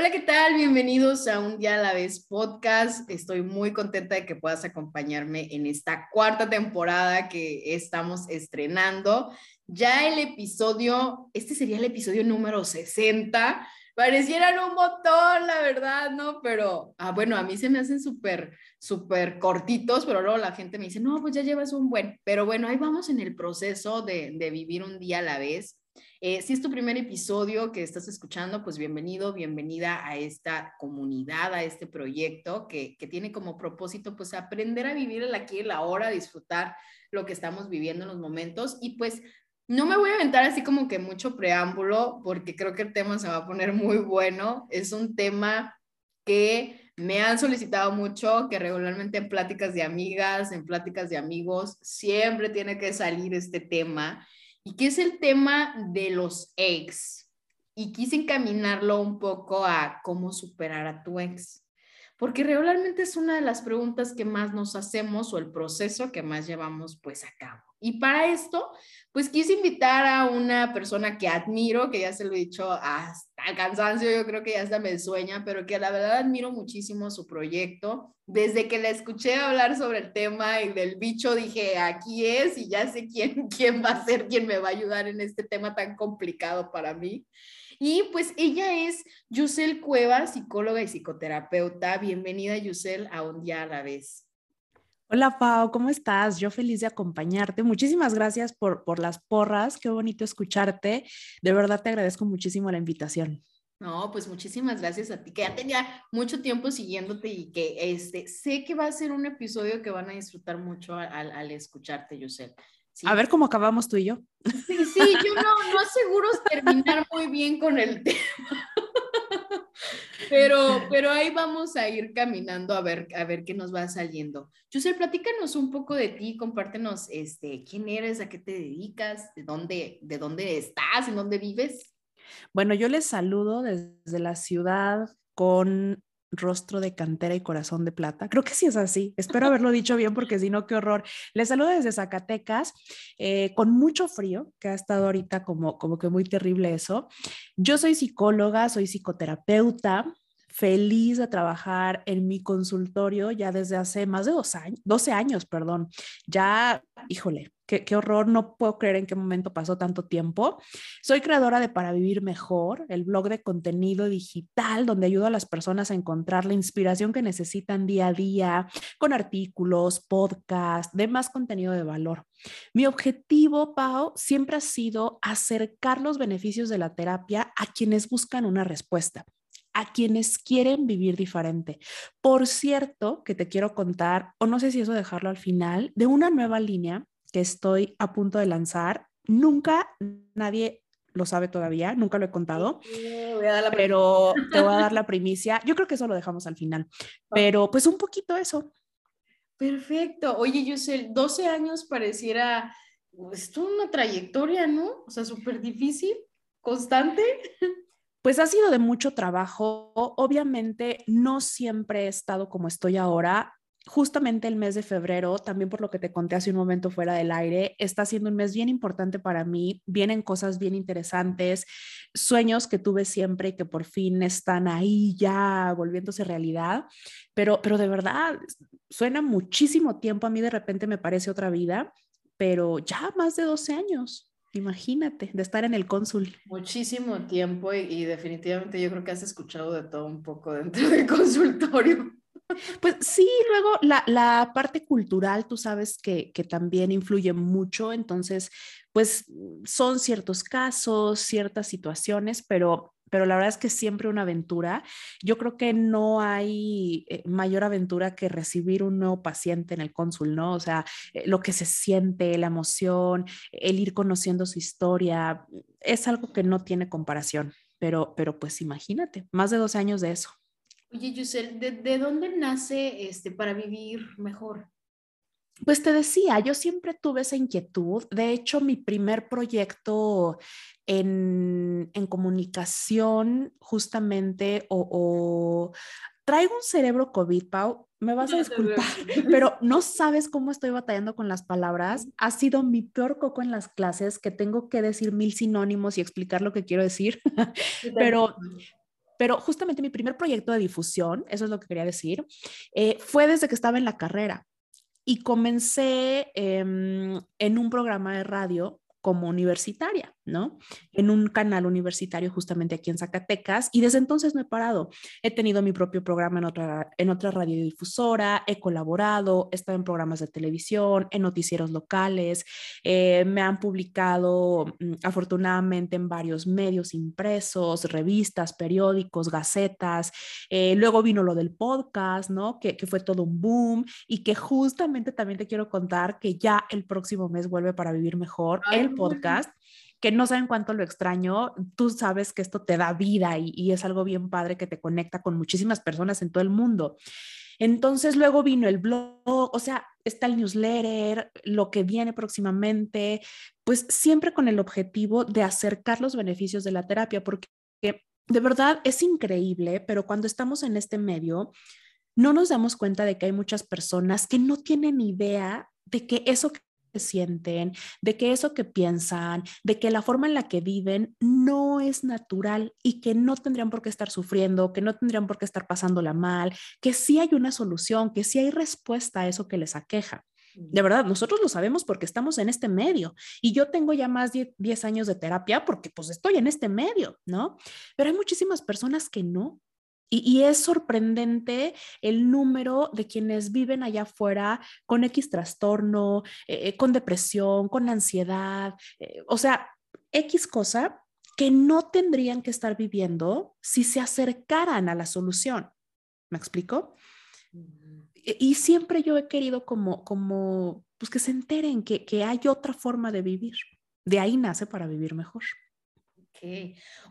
Hola, ¿qué tal? Bienvenidos a Un Día a la Vez podcast. Estoy muy contenta de que puedas acompañarme en esta cuarta temporada que estamos estrenando. Ya el episodio, este sería el episodio número 60. Parecieran un montón, la verdad, ¿no? Pero, ah, bueno, a mí se me hacen súper, súper cortitos, pero luego la gente me dice, no, pues ya llevas un buen. Pero bueno, ahí vamos en el proceso de, de vivir un día a la vez. Eh, si es tu primer episodio que estás escuchando, pues bienvenido, bienvenida a esta comunidad, a este proyecto que, tiene como propósito pues aprender a vivir el aquí y la ahora, disfrutar lo que estamos viviendo en los momentos y pues no me voy a aventar así como que mucho preámbulo porque creo que el tema se va a poner muy bueno. Es un tema que me han solicitado mucho, que regularmente en pláticas de amigas, en pláticas de amigos, siempre tiene que salir este tema y que es el tema de los ex. Y quise encaminarlo un poco a cómo superar a tu ex, porque regularmente es una de las preguntas que más nos hacemos o el proceso que más llevamos pues a cabo. Y para esto, pues quise invitar a una persona que admiro, que ya se lo he dicho hasta el cansancio, yo creo que ya hasta me sueña, pero que la verdad admiro muchísimo su proyecto. Desde que la escuché hablar sobre el tema y del bicho, dije, aquí es y ya sé quién, quién va a ser quien me va a ayudar en este tema tan complicado para mí. Y pues ella es Yusel Cueva, psicóloga y psicoterapeuta. Bienvenida, Yusel, a Un Día a la Vez. Hola Pau, ¿cómo estás? Yo feliz de acompañarte. Muchísimas gracias por, por las porras, qué bonito escucharte. De verdad te agradezco muchísimo la invitación. No, pues muchísimas gracias a ti, que ya tenía mucho tiempo siguiéndote y que este, sé que va a ser un episodio que van a disfrutar mucho al, al escucharte, Yusel. ¿Sí? A ver cómo acabamos tú y yo. Sí, sí, yo no, no aseguro terminar muy bien con el tema. Pero, pero ahí vamos a ir caminando a ver, a ver qué nos va saliendo. José, platícanos un poco de ti, compártenos este, quién eres, a qué te dedicas, de dónde, de dónde estás, en dónde vives. Bueno, yo les saludo desde la ciudad con rostro de cantera y corazón de plata. Creo que sí es así. Espero haberlo dicho bien porque si no, qué horror. Les saludo desde Zacatecas, eh, con mucho frío, que ha estado ahorita como, como que muy terrible eso. Yo soy psicóloga, soy psicoterapeuta, feliz de trabajar en mi consultorio ya desde hace más de dos años, 12 años, perdón. Ya, híjole, qué, horror, no puedo creer en qué momento pasó tanto tiempo. Soy creadora de Para Vivir Mejor, el blog de contenido digital donde ayudo a las personas a encontrar la inspiración que necesitan día a día con artículos, podcasts, demás contenido de valor. Mi objetivo, Pau, siempre ha sido acercar los beneficios de la terapia a quienes buscan una respuesta a quienes quieren vivir diferente. Por cierto, que te quiero contar, o no sé si eso dejarlo al final, de una nueva línea que estoy a punto de lanzar. Nunca nadie lo sabe todavía, nunca lo he contado, pero te voy a dar la primicia. Yo creo que eso lo dejamos al final, pero pues un poquito eso. Perfecto. Oye, Yusel, 12 años pareciera, es toda una trayectoria, ¿no? O sea, súper difícil, constante. Pues ha sido de mucho trabajo. Obviamente no siempre he estado como estoy ahora. Justamente el mes de febrero, también por lo que te conté hace un momento fuera del aire, está siendo un mes bien importante para mí. Vienen cosas bien interesantes, sueños que tuve siempre y que por fin están ahí ya volviéndose realidad. Pero, pero de verdad, suena muchísimo tiempo. A mí de repente me parece otra vida, pero ya más de 12 años. Imagínate, de estar en el cónsul. Muchísimo tiempo y, definitivamente yo creo que has escuchado de todo un poco dentro del consultorio. Pues sí, luego la, la parte cultural, tú sabes que, que, también influye mucho, entonces, pues son ciertos casos, ciertas situaciones, pero pero la verdad es que siempre una aventura. Yo creo que no hay eh, mayor aventura que recibir un nuevo paciente en el cónsul, ¿no? O sea, eh, lo que se siente, la emoción, el ir conociendo su historia, es algo que no tiene comparación, pero, pero pues imagínate, más de 12 años de eso. Oye, Yusel, ¿de, dónde nace este para vivir mejor? Pues te decía, yo siempre tuve esa inquietud. De hecho, mi primer proyecto en, comunicación, justamente, o, traigo un cerebro COVID, Pau, me vas a disculpar, pero no sabes cómo estoy batallando con las palabras. Ha sido mi peor coco en las clases, que tengo que decir mil sinónimos y explicar lo que quiero decir, pero, pero justamente mi primer proyecto de difusión, eso es lo que quería decir, eh, fue desde que estaba en la carrera y comencé em, en un programa de radio como universitaria, ¿no? En un canal universitario justamente aquí en Zacatecas y desde entonces no he parado. He tenido mi propio programa en otra, en otra radiodifusora, he colaborado, he estado en programas de televisión, en noticieros locales, eh, me han publicado mm, afortunadamente en varios medios impresos, revistas, periódicos, gacetas. Eh, luego vino lo del podcast, ¿no? Que, que fue todo un boom y que justamente también te quiero contar que ya el próximo mes vuelve para vivir mejor el podcast que no saben cuánto lo extraño, tú sabes que esto te da vida y, es algo bien padre que te conecta con muchísimas personas en todo el mundo. Entonces luego vino el blog, o sea, está el newsletter, lo que viene próximamente, pues siempre con el objetivo de acercar los beneficios de la terapia, porque de verdad es increíble, pero cuando estamos en este medio, no nos damos cuenta de que hay muchas personas que no tienen idea de que eso sienten, de que eso que piensan, de que la forma en la que viven no es natural y que no tendrían por qué estar sufriendo, que no tendrían por qué estar pasándola mal, que sí hay una solución, que sí hay respuesta a eso que les aqueja. De verdad, nosotros lo sabemos porque estamos en este medio y yo tengo ya más de 10 años de terapia porque pues estoy en este medio, ¿no? Pero hay muchísimas personas que no, y, es sorprendente el número de quienes viven allá afuera con X trastorno, eh, eh, con depresión, con ansiedad, eh, o sea, X cosa que no tendrían que estar viviendo si se acercaran a la solución. ¿Me explico? Y, siempre yo he querido como, como, pues que se enteren que, que hay otra forma de vivir. De ahí nace para vivir mejor.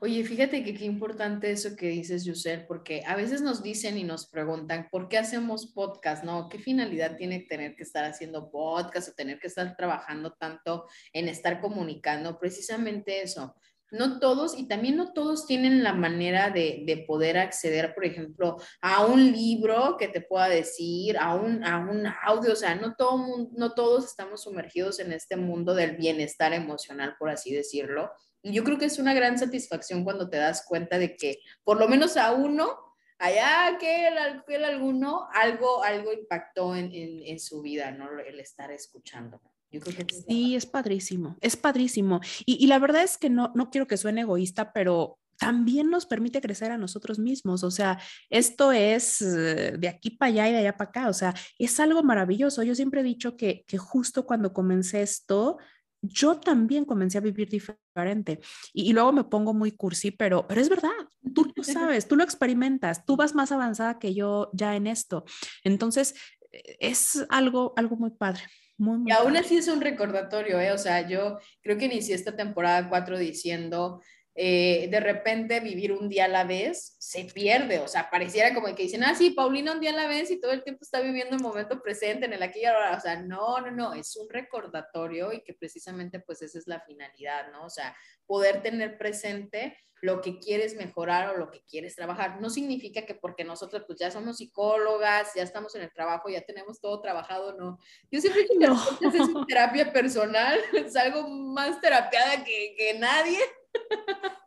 Oye, fíjate que qué importante eso que dices, Yusel, porque a veces nos dicen y nos preguntan, ¿por qué hacemos podcast? ¿No? ¿Qué finalidad tiene tener que estar haciendo podcast o tener que estar trabajando tanto en estar comunicando? Precisamente eso. No todos, y también no todos tienen la manera de, de poder acceder, por ejemplo, a un libro que te pueda decir, a un, a un audio, o sea, no, todo, no todos estamos sumergidos en este mundo del bienestar emocional, por así decirlo yo creo que es una gran satisfacción cuando te das cuenta de que por lo menos a uno, allá que el, alguno, algo, algo impactó en, en, su vida, ¿no? El estar escuchando. Yo creo que sí, es padrísimo, es padrísimo. Y, y, la verdad es que no, no quiero que suene egoísta, pero también nos permite crecer a nosotros mismos. O sea, esto es eh, de aquí para allá y de allá para acá. O sea, es algo maravilloso. Yo siempre he dicho que, que justo cuando comencé esto, yo también comencé a vivir diferente. Y, luego me pongo muy cursi, pero, pero es verdad, tú lo sabes, tú lo experimentas, tú vas más avanzada que yo ya en esto. Entonces, e, es algo, algo muy padre. Muy, y aún así es un recordatorio, ¿eh? O sea, yo creo que inicié esta temporada 4 diciendo, eh, de repente vivir un día a la vez se pierde, o sea, pareciera como que dicen, ah, sí, Paulina un día a la vez y todo el tiempo está viviendo el momento presente en el aquí y ahora, o sea, no, no, no, es un recordatorio y que precisamente pues esa es la finalidad, ¿no? O sea, poder tener presente lo que quieres mejorar o lo que quieres trabajar. No significa que porque nosotros pues ya somos psicólogas, ya estamos en el trabajo, ya tenemos todo trabajado, no. Yo siempre que no. es terapia personal, es algo más terapiada que, que nadie.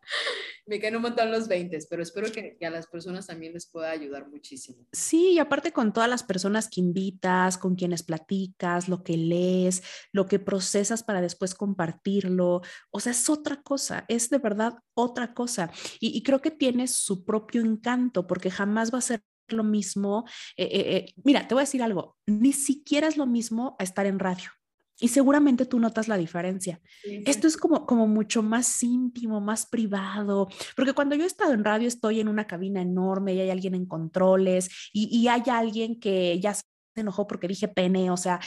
Me caen un montón los 20, pero espero que, a las personas también les pueda ayudar muchísimo. Sí, y aparte con todas las personas que invitas, con quienes platicas, lo que lees, lo que procesas para después compartirlo, o sea, es otra cosa, es de verdad otra cosa. Y, creo que tiene su propio encanto, porque jamás va a ser lo mismo. Eh, eh, eh, mira, te voy a decir algo, ni siquiera es lo mismo estar en radio. Y seguramente tú notas la diferencia. Esto es como, como mucho más íntimo, más privado, porque cuando yo he estado en radio estoy en una cabina enorme y hay alguien en controles y, y hay alguien que ya se enojó porque dije pene, o sea,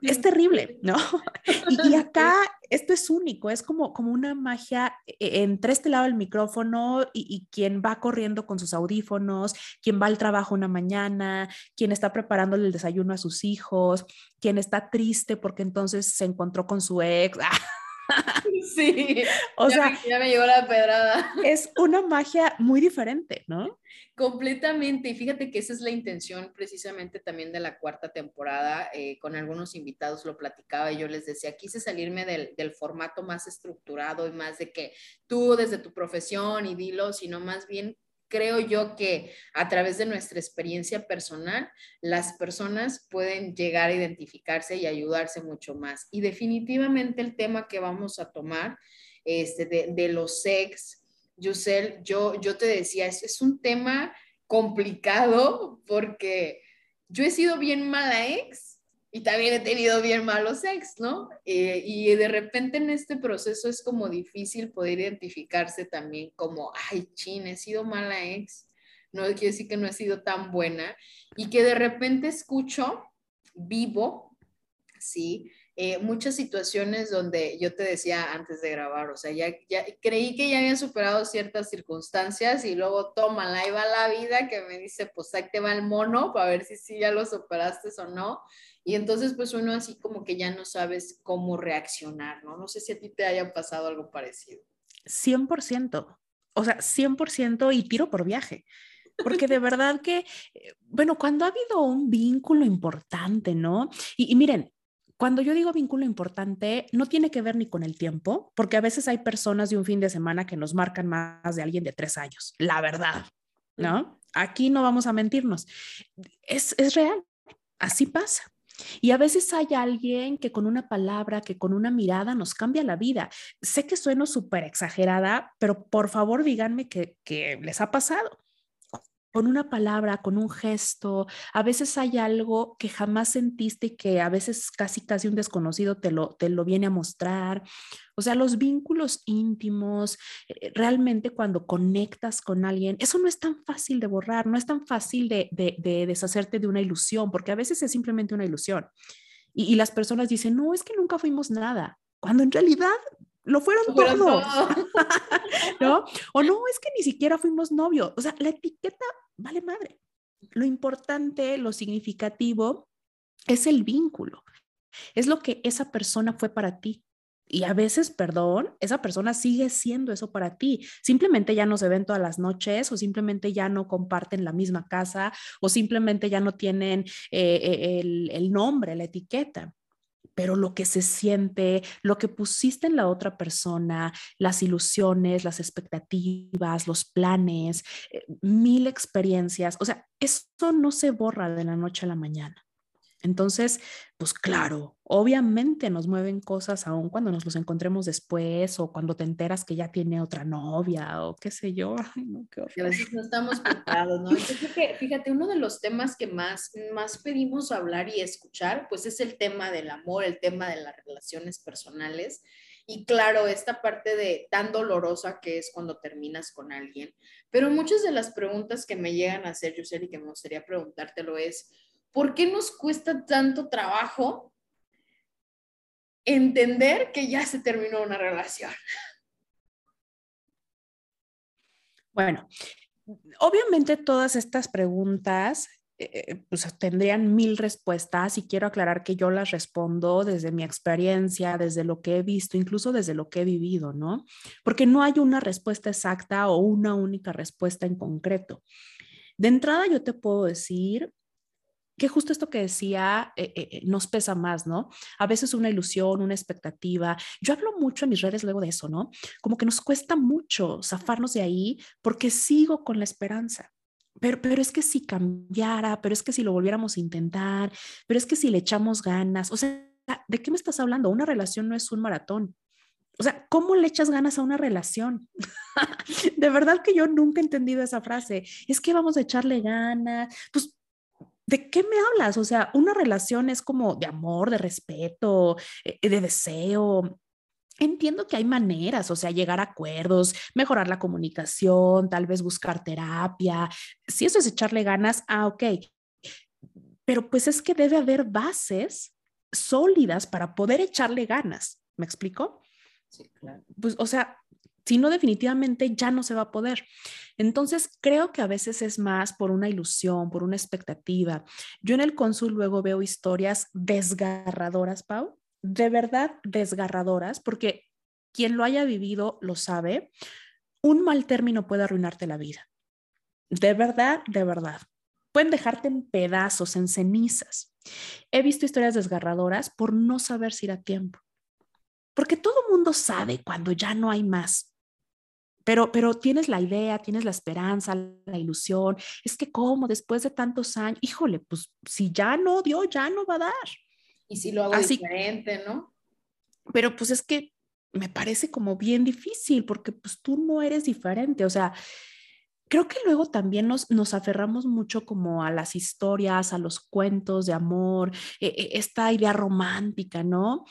es terrible, ¿no? Y, y, acá esto es único, es como, como una magia e, entre este lado del micrófono y, y, quien va corriendo con sus audífonos, quien va al trabajo una mañana, quien está preparándole el desayuno a sus hijos, quien está triste porque entonces se encontró con su ex. Sí, o sea, ya me llegó la pedrada. Es una magia muy diferente, ¿no? Completamente, y fíjate que esa es la intención precisamente también de la cuarta temporada. Eh, con algunos invitados lo platicaba y yo les decía, quise salirme del, del, formato más estructurado y más de que tú desde tu profesión y dilo, sino más bien creo yo que a través de nuestra experiencia personal, las personas pueden llegar a identificarse y ayudarse mucho más. Y definitivamente el tema que vamos a tomar este, de, los sex, Yusel, yo, yo te decía, es, es un tema complicado porque yo he sido bien mala ex y también he tenido bien malos ex, ¿no? Eh, y de repente en este proceso es como difícil poder identificarse también como, ay, chin, he sido mala ex, no quiere decir que no he sido tan buena, y que de repente escucho vivo, ¿sí? Eh, muchas situaciones donde yo te decía antes de grabar, o sea, ya, ya creí que ya había superado ciertas circunstancias y luego toma, ahí va la vida que me dice, pues ahí te va el mono para ver si sí ya lo superaste o no. Y entonces, pues uno así como que ya no sabes cómo reaccionar, ¿no? No sé si a ti te haya pasado algo parecido. 100%, o sea, 100% y tiro por viaje. Porque de verdad que, eh, bueno, cuando ha habido un vínculo importante, ¿no? Y, y, miren, cuando yo digo vínculo importante, no tiene que ver ni con el tiempo, porque a veces hay personas de un fin de semana que nos marcan más de alguien de tres años, la verdad, ¿no? Aquí no vamos a mentirnos. Es, es real, así pasa. Y a veces hay alguien que con una palabra, que con una mirada nos cambia la vida. Sé que sueno súper exagerada, pero por favor díganme que, que les ha pasado con una palabra, con un gesto. A veces hay algo que jamás sentiste y que a veces casi casi un desconocido te lo, te lo viene a mostrar. O sea, los vínculos íntimos, eh, realmente cuando conectas con alguien, eso no es tan fácil de borrar, no es tan fácil de, de, deshacerte de una ilusión, porque a veces es simplemente una ilusión. Y las personas dicen, no, es que nunca fuimos nada, cuando en realidad lo fueron todos. ¿No? O no, es que ni siquiera fuimos novios. O sea, la etiqueta vale madre. Lo importante, lo significativo es el vínculo. Es lo que esa persona fue para ti. Y a veces, perdón, esa persona sigue siendo eso para ti. Simplemente ya no se ven todas las noches o simplemente ya no comparten la misma casa o simplemente ya no tienen eh, eh, el, el nombre, la etiqueta pero lo que se siente, lo que pusiste en la otra persona, las ilusiones, las expectativas, los planes, eh, mil experiencias, o sea, eso no se borra de la noche a la mañana. Entonces, pues claro, obviamente nos mueven cosas aún cuando nos los encontremos después o cuando te enteras que ya tiene otra novia o qué sé yo. Ay, no, qué a veces no estamos preparados, ¿no? Yo creo que, fíjate, uno de los temas que más, más pedimos hablar y escuchar, pues es el tema del amor, el tema de las relaciones personales. Y claro, esta parte de tan dolorosa que es cuando terminas con alguien. Pero muchas de las preguntas que me llegan a hacer, Yuseli, que me gustaría preguntártelo es, ¿por qué nos cuesta tanto trabajo entender que ya se terminó una relación? Bueno, obviamente todas estas preguntas eh, eh, pues tendrían mil respuestas y quiero aclarar que yo las respondo desde mi experiencia, desde lo que he visto, incluso desde lo que he vivido, ¿no? Porque no hay una respuesta exacta o una única respuesta en concreto. De entrada yo te puedo decir que justo esto que decía eh, eh, eh, nos pesa más, ¿no? A veces una ilusión, una expectativa. Yo hablo mucho en mis redes luego de eso, ¿no? Como que nos cuesta mucho zafarnos de ahí porque sigo con la esperanza. Pero, pero es que si cambiara, pero es que si lo volviéramos a intentar, pero es que si le echamos ganas, o sea, ¿de qué me estás hablando? Una relación no es un maratón. O sea, ¿cómo le echas ganas a una relación? de verdad que yo nunca he entendido esa frase. Es que vamos a echarle ganas. Pues ¿de qué me hablas? O sea, una relación es como de amor, de respeto, eh, de deseo. Entiendo que hay maneras, o sea, llegar a acuerdos, mejorar la comunicación, tal vez buscar terapia. Si eso es echarle ganas, ah, ok. Pero pues es que debe haber bases sólidas para poder echarle ganas. ¿Me explico? Sí, claro. Pues, o sea, si no, definitivamente ya no se va a poder. Entonces, creo que a veces es más por una ilusión, por una expectativa. Yo en el cónsul luego veo historias desgarradoras, Pau, de verdad desgarradoras, porque quien lo haya vivido lo sabe. Un mal término puede arruinarte la vida. De verdad, de verdad. Pueden dejarte en pedazos, en cenizas. He visto historias desgarradoras por no saber si era tiempo. Porque todo mundo sabe cuando ya no hay más. Pero, pero tienes la idea, tienes la esperanza, la ilusión. Es que como después de tantos años, híjole, pues si ya no dio, ya no va a dar. Y si lo hago diferente, ¿no? Pero pues es que me parece como bien difícil porque pues tú no eres diferente. O sea, creo que luego también nos, nos aferramos mucho como a las historias, a los cuentos de amor, e, e, esta idea romántica, ¿no?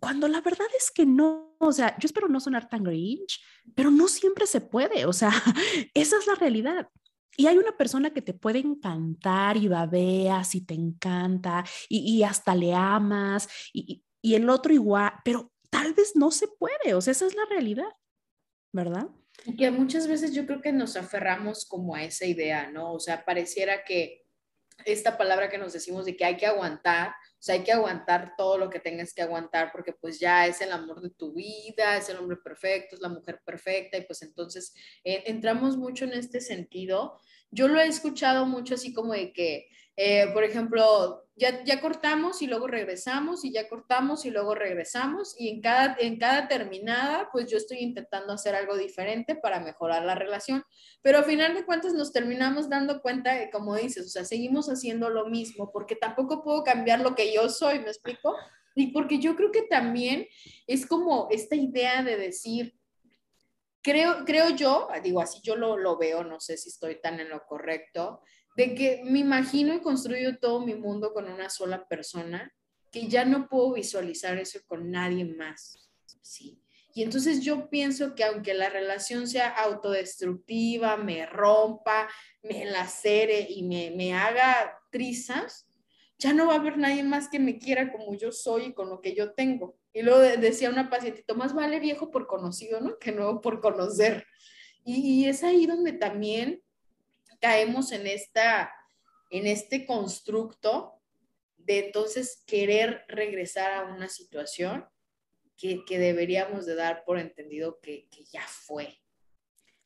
Cuando la verdad es que no, o sea, yo espero no sonar tan grinch, pero no siempre se puede, o sea, esa es la realidad. Y hay una persona que te puede encantar y babeas y te encanta y, hasta le amas y, y el otro igual, pero tal vez no se puede, o sea, esa es la realidad, ¿verdad? Y que muchas veces yo creo que nos aferramos como a esa idea, ¿no? O sea, pareciera que esta palabra que nos decimos de que hay que aguantar, sea, hay que aguantar todo lo que tengas que aguantar porque pues ya es el amor de tu vida, es el hombre perfecto, es la mujer perfecta y pues entonces eh, entramos mucho en este sentido. Yo lo he escuchado mucho así como de que eh, por ejemplo, ya, ya cortamos y luego regresamos y ya cortamos y luego regresamos y en cada, en cada terminada, pues yo estoy intentando hacer algo diferente para mejorar la relación, pero al final de cuentas nos terminamos dando cuenta, de, como dices, o sea, seguimos haciendo lo mismo porque tampoco puedo cambiar lo que yo soy, ¿me explico? Y porque yo creo que también es como esta idea de decir, creo, creo yo, digo así yo lo, lo veo, no sé si estoy tan en lo correcto, de que me imagino y construyo todo mi mundo con una sola persona, que ya no puedo visualizar eso con nadie más, ¿sí? Y entonces yo pienso que aunque la relación sea autodestructiva, me rompa, me lacere y me, me haga trizas, ya no va a haber nadie más que me quiera como yo soy y con lo que yo tengo. Y luego decía una pacientita, más vale viejo por conocido, ¿no? Que nuevo por conocer. Y es ahí donde también caemos en, esta, en este constructo de entonces querer regresar a una situación que, que deberíamos de dar por entendido que, que, ya fue.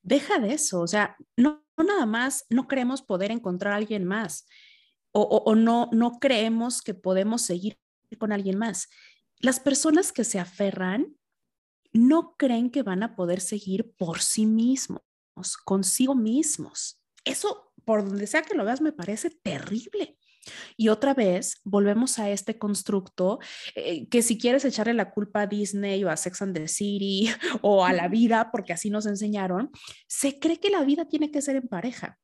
Deja de eso, o sea, no, no nada más, no creemos poder encontrar a alguien más o, o, o no, no creemos que podemos seguir con alguien más. Las personas que se aferran no creen que van a poder seguir por sí mismos, consigo mismos. Eso, por donde sea que lo veas, me parece terrible. Y otra vez, volvemos a este constructo eh, que si quieres echarle la culpa a Disney o a Sex and the City o a la vida, porque así nos enseñaron, se cree que la vida tiene que ser en pareja.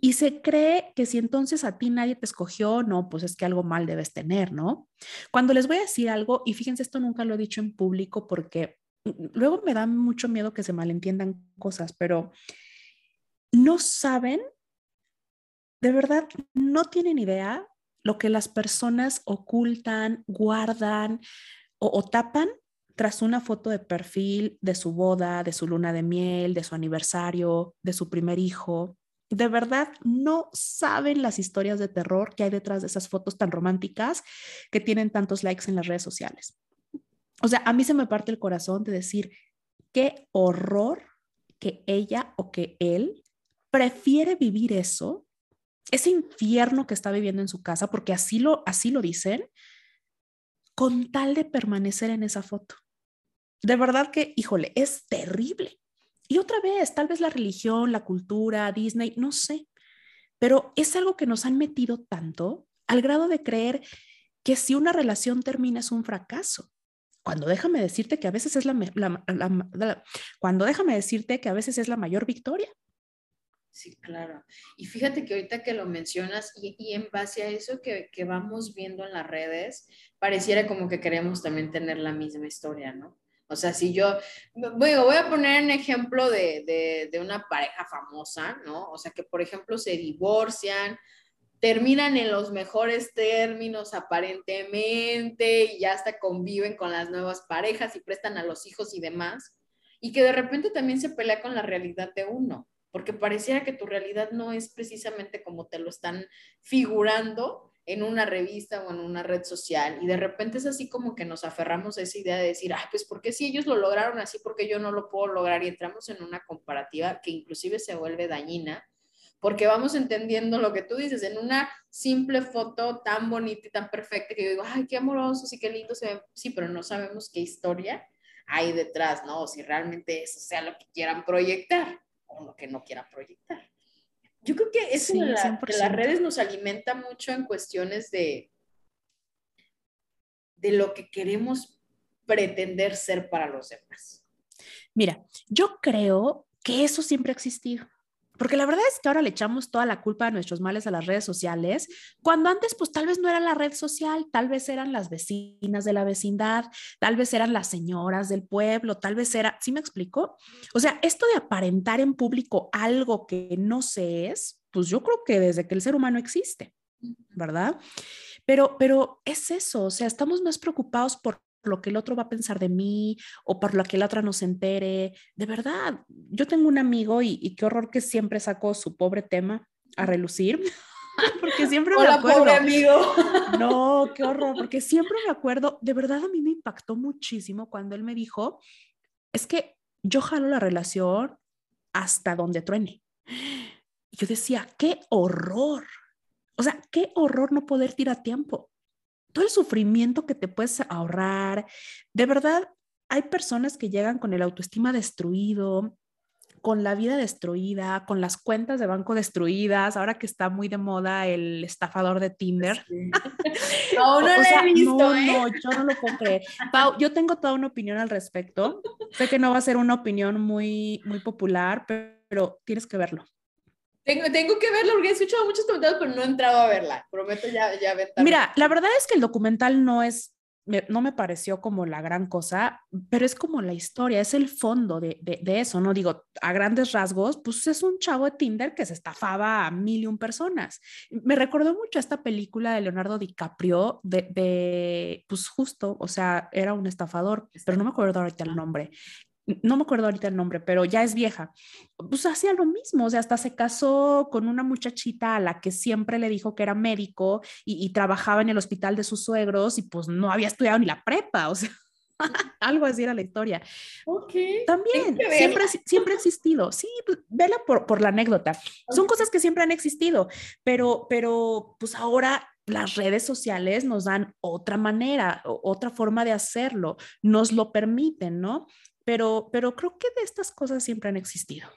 Y se cree que si entonces a ti nadie te escogió, no, pues es que algo mal debes tener, ¿no? Cuando les voy a decir algo, y fíjense, esto nunca lo he dicho en público porque mm, luego me da mucho miedo que se malentiendan cosas, pero no saben, de verdad, no tienen idea lo que las personas ocultan, guardan o, tapan tras una foto de perfil de su boda, de su luna de miel, de su aniversario, de su primer hijo. De verdad, no saben las historias de terror que hay detrás de esas fotos tan románticas que tienen tantos likes en las redes sociales. O sea, a mí se me parte el corazón de decir, qué horror que ella o que él prefiere vivir eso, ese infierno que está viviendo en su casa, porque así lo, así lo dicen, con tal de permanecer en esa foto. De verdad que, híjole, es terrible. Y otra vez, tal vez la religión, la cultura, Disney, no sé, pero es algo que nos han metido tanto al grado de creer que si una relación termina es un fracaso. Cuando déjame decirte que a veces es la, cuando déjame decirte que a veces es la mayor victoria. Sí, claro. Y fíjate que ahorita que lo mencionas y, en base a eso que, que, vamos viendo en las redes, pareciera como que queremos también tener la misma historia, ¿no? O sea, si yo, bueno, voy a poner un ejemplo de, de, de una pareja famosa, ¿no? O sea, que por ejemplo se divorcian terminan en los mejores términos aparentemente y ya hasta conviven con las nuevas parejas y prestan a los hijos y demás, y que de repente también se pelea con la realidad de uno, porque pareciera que tu realidad no es precisamente como te lo están figurando en una revista o en una red social y de repente es así como que nos aferramos a esa idea de decir, ah, pues porque si ellos lo lograron así, porque yo no lo puedo lograr y entramos en una comparativa que inclusive se vuelve dañina porque vamos entendiendo lo que tú dices en una simple foto tan bonita y tan perfecta que yo digo, ay, qué amorosos y qué lindo se ven, sí, pero no sabemos qué historia hay detrás, ¿no? Si realmente eso sea lo que quieran proyectar o lo que no quieran proyectar. Yo creo que eso de las redes nos alimenta mucho en cuestiones de, de lo que queremos pretender ser para los demás. Mira, yo creo que eso siempre ha existido. Porque la verdad es que ahora le echamos toda la culpa de nuestros males a las redes sociales, cuando antes pues tal vez no era la red social, tal vez eran las vecinas de la vecindad, tal vez eran las señoras del pueblo, tal vez era, ¿sí me explico? O sea, esto de aparentar en público algo que no se es, pues yo creo que desde que el ser humano existe, ¿verdad? Pero, pero es eso, o sea, estamos más preocupados por lo que el otro va a pensar de mí o por lo que la otra no se entere. De verdad, yo tengo un amigo y, qué horror que siempre sacó su pobre tema a relucir. porque siempre me acuerdo. pobre amigo. No, qué horror, porque siempre me acuerdo, de verdad a mí me impactó muchísimo cuando él me dijo, es que yo jalo la relación hasta donde truene. Y yo decía, qué horror. O sea, qué horror no poder tirar tiempo todo el sufrimiento que te puedes ahorrar. De verdad, hay personas que llegan con el autoestima destruido, con la vida destruida, con las cuentas de banco destruidas, ahora que está muy de moda el estafador de Tinder. No, no lo he visto. No, ¿eh? no, yo no lo puedo creer. Pau, yo tengo toda una opinión al respecto. Sé que no va a ser una opinión muy, muy popular, pero tienes que verlo. Tengo, tengo que verla porque he escuchado muchos comentarios, pero no he entrado a verla. Prometo ya, ya ver. Mira, la verdad es que el documental no es, no me pareció como la gran cosa, pero es como la historia, es el fondo de, de, de, eso, ¿no? Digo, a grandes rasgos, pues es un chavo de Tinder que se estafaba a mil y un personas. Me recordó mucho esta película de Leonardo DiCaprio de, de pues justo, o sea, era un estafador, pero no me acuerdo ahorita el nombre, no me acuerdo ahorita el nombre, pero ya es vieja, pues hacía lo mismo, o sea, hasta se casó con una muchachita a la que siempre le dijo que era médico y, trabajaba en el hospital de sus suegros y pues no había estudiado ni la prepa, o sea, algo así era la historia. Ok. También, siempre, siempre ha existido, sí, pues, vela por, por la anécdota. Son cosas que siempre han existido, pero, pero pues ahora las redes sociales nos dan otra manera, otra forma de hacerlo, nos lo permiten, ¿no? Pero, pero creo que de estas cosas siempre han existido.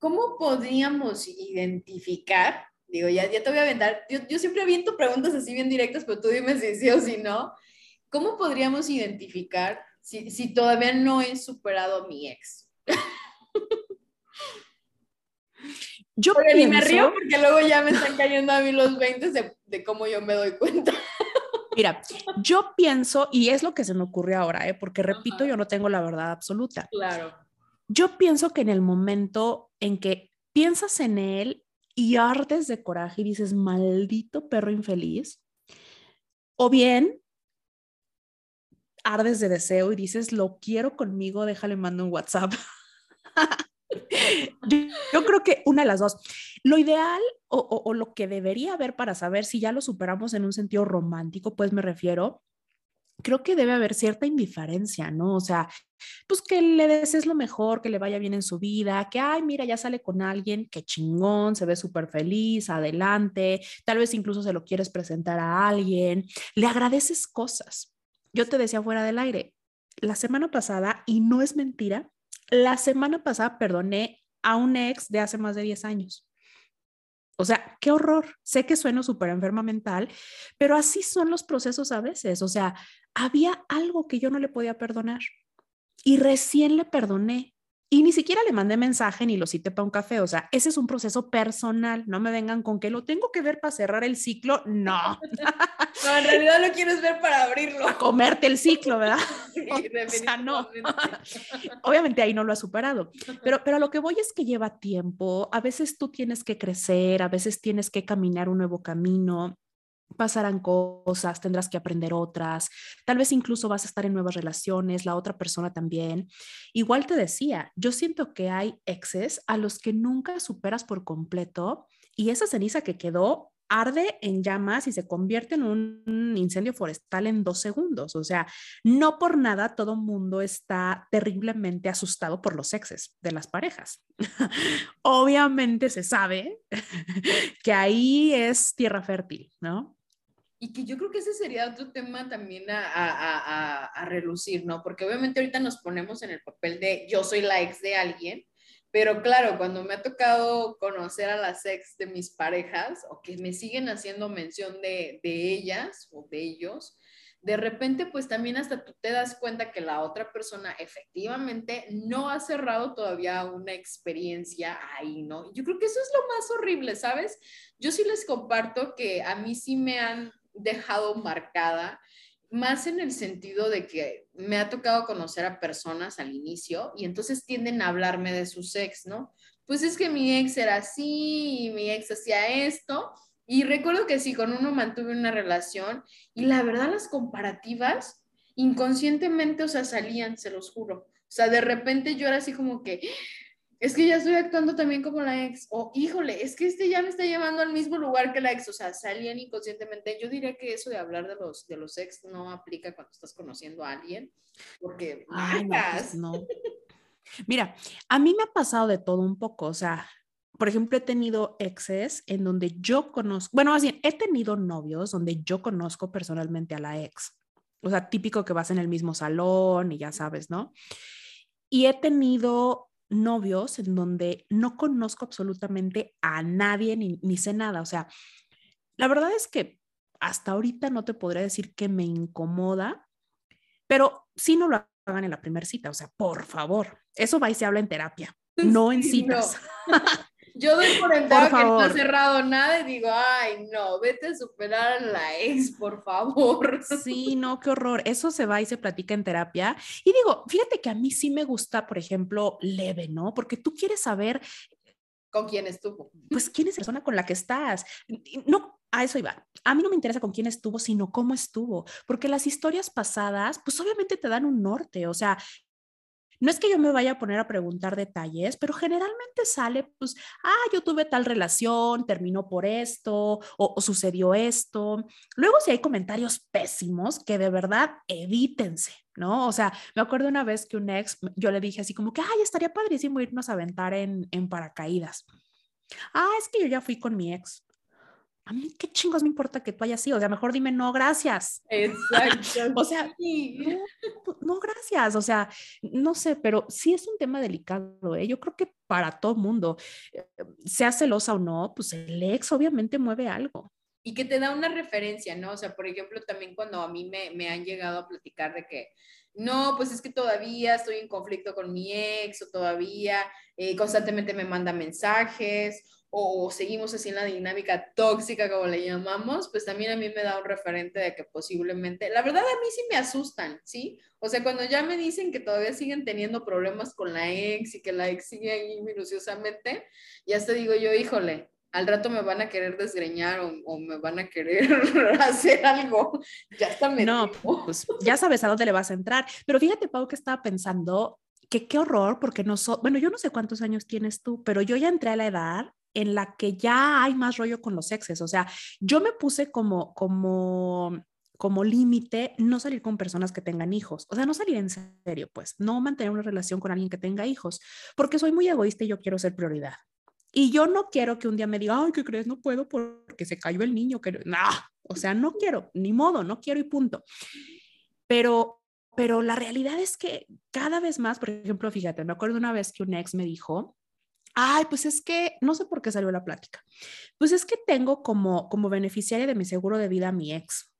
¿Cómo podríamos identificar? Digo, ya, ya te voy a aventar, yo, yo siempre aviento preguntas así bien directas, pero tú dime si sí o si no. ¿Cómo podríamos identificar si, si todavía no he superado a mi ex? Yo pienso... me río porque luego ya me están cayendo a mí los 20 de, de cómo yo me doy cuenta. Mira, yo pienso, y es lo que se me ocurre ahora, ¿eh? porque repito, yo no tengo la verdad absoluta. Claro. Yo pienso que en el momento en que piensas en él y ardes de coraje y dices, maldito perro infeliz, o bien ardes de deseo y dices, lo quiero conmigo, déjale mando un WhatsApp. yo, creo que una de las dos. Lo ideal o, lo que debería haber para saber si ya lo superamos en un sentido romántico, pues me refiero, creo que debe haber cierta indiferencia, ¿no? O sea, pues que le desees lo mejor, que le vaya bien en su vida, que, ay, mira, ya sale con alguien, que chingón, se ve súper feliz, adelante, tal vez incluso se lo quieres presentar a alguien, le agradeces cosas. Yo te decía fuera del aire, la semana pasada, y no es mentira, la semana pasada perdoné a un ex de hace más de 10 años. O sea, qué horror. Sé que sueno súper enferma mental, pero así son los procesos a veces. O sea, había algo que yo no le podía perdonar y recién le perdoné y ni siquiera le mandé mensaje ni lo cité para un café. O sea, ese es un proceso personal. No me vengan con que lo tengo que ver para cerrar el ciclo. No. no, en realidad lo quieres ver para abrirlo. Para comerte el ciclo, ¿verdad? o sea, no. Obviamente ahí no lo ha superado. Pero, pero lo que voy es que lleva tiempo. A veces tú tienes que crecer, a veces tienes que caminar un nuevo camino pasarán cosas, tendrás que aprender otras, tal vez incluso vas a estar en nuevas relaciones, la otra persona también. Igual te decía, yo siento que hay exes a los que nunca superas por completo y esa ceniza que quedó arde en llamas y se convierte en un incendio forestal en dos segundos. O sea, no por nada todo mundo está terriblemente asustado por los exes de las parejas. Obviamente se sabe que ahí es tierra fértil, ¿no? Y que yo creo que ese sería otro tema también a, relucir, ¿no? Porque obviamente ahorita nos ponemos en el papel de yo soy la ex de alguien, pero claro, cuando me ha tocado conocer a las ex de mis parejas o que me siguen haciendo mención de, de ellas o de ellos, de repente pues también hasta tú te das cuenta que la otra persona efectivamente no ha cerrado todavía una experiencia ahí, ¿no? Yo creo que eso es lo más horrible, ¿sabes? Yo sí les comparto que a mí sí me han dejado marcada, más en el sentido de que me ha tocado conocer a personas al inicio y entonces tienden a hablarme de sus ex, ¿no? Pues es que mi ex era así y mi ex hacía esto. Y recuerdo que sí, con uno mantuve una relación y la verdad las comparativas inconscientemente, o sea, salían, se los juro. O sea, de repente yo era así como que, es que ya estoy actuando también como la ex, o híjole, es que este ya me está llevando al mismo lugar que la ex, o sea, salían inconscientemente. Yo diría que eso de hablar de los, de los ex no aplica cuando estás conociendo a alguien, porque... Ay, no, pues no. Mira, a mí me ha pasado de todo un poco, o sea, por ejemplo, he tenido exes en donde yo conozco, bueno, más bien, he tenido novios donde yo conozco personalmente a la ex. O sea, típico que vas en el mismo salón y ya sabes, ¿no? Y he tenido novios en donde no conozco absolutamente a nadie ni, ni, sé nada. O sea, la verdad es que hasta ahorita no te podría decir que me incomoda, pero sí no lo hagan en la primera cita. O sea, por favor, eso va y se habla en terapia, no en citas. Yo doy por entero que no ha cerrado nada y digo, ay, no, vete a superar a la ex, por favor. Sí, no, qué horror. Eso se va y se platica en terapia. Y digo, fíjate que a mí sí me gusta, por ejemplo, leve, ¿no? Porque tú quieres saber con quién estuvo. Pues quién es la persona con la que estás. No, a eso iba. A mí no me interesa con quién estuvo, sino cómo estuvo, porque las historias pasadas, pues obviamente te dan un norte, o sea, no es que yo me vaya a poner a preguntar detalles, pero generalmente sale, pues, ah, yo tuve tal relación, terminó por esto o, sucedió esto. Luego, si hay comentarios pésimos, que de verdad evítense, ¿no? O sea, me acuerdo una vez que un ex, yo le dije así como que, ay, estaría padrísimo irnos a aventar en, en paracaídas. Ah, es que yo ya fui con mi ex a mí qué chingos me importa que tú hayas sido, o sea, mejor dime no, gracias. Exacto. o sea, no, gracias, o sea, no sé, pero sí es un tema delicado, ¿eh? Yo creo que para todo mundo, eh, sea celosa o no, pues el ex obviamente mueve algo. Y que te da una referencia, ¿no? O sea, por ejemplo, también cuando a mí me, me han llegado a platicar de que, no, pues es que todavía estoy en conflicto con mi ex o todavía eh, constantemente me manda mensajes o seguimos así en la dinámica tóxica, como le llamamos, pues también a mí me da un referente de que posiblemente, la verdad a mí sí me asustan, ¿sí? O sea, cuando ya me dicen que todavía siguen teniendo problemas con la ex y que la ex sigue ahí minuciosamente, ya hasta digo yo, híjole, al rato me van a querer desgreñar o, me van a querer hacer algo. Ya está No, pues ya sabes a dónde le vas a entrar. Pero fíjate, Pau, que estaba pensando que qué horror, porque no so bueno, yo no sé cuántos años tienes tú, pero yo ya entré a la edad en la que ya hay más rollo con los exes. O sea, yo me puse como, como, como límite no salir con personas que tengan hijos. O sea, no salir en serio, pues, no mantener una relación con alguien que tenga hijos, porque soy muy egoísta y yo quiero ser prioridad. Y yo no quiero que un día me diga, ay, ¿qué crees? No puedo porque se cayó el niño. Que... No, o sea, no quiero, ni modo, no quiero y punto. Pero, pero la realidad es que cada vez más, por ejemplo, fíjate, me acuerdo una vez que un ex me dijo, Ay, pues es que no sé por qué salió la plática. Pues es que tengo como, como beneficiaria de mi seguro de vida a mi ex.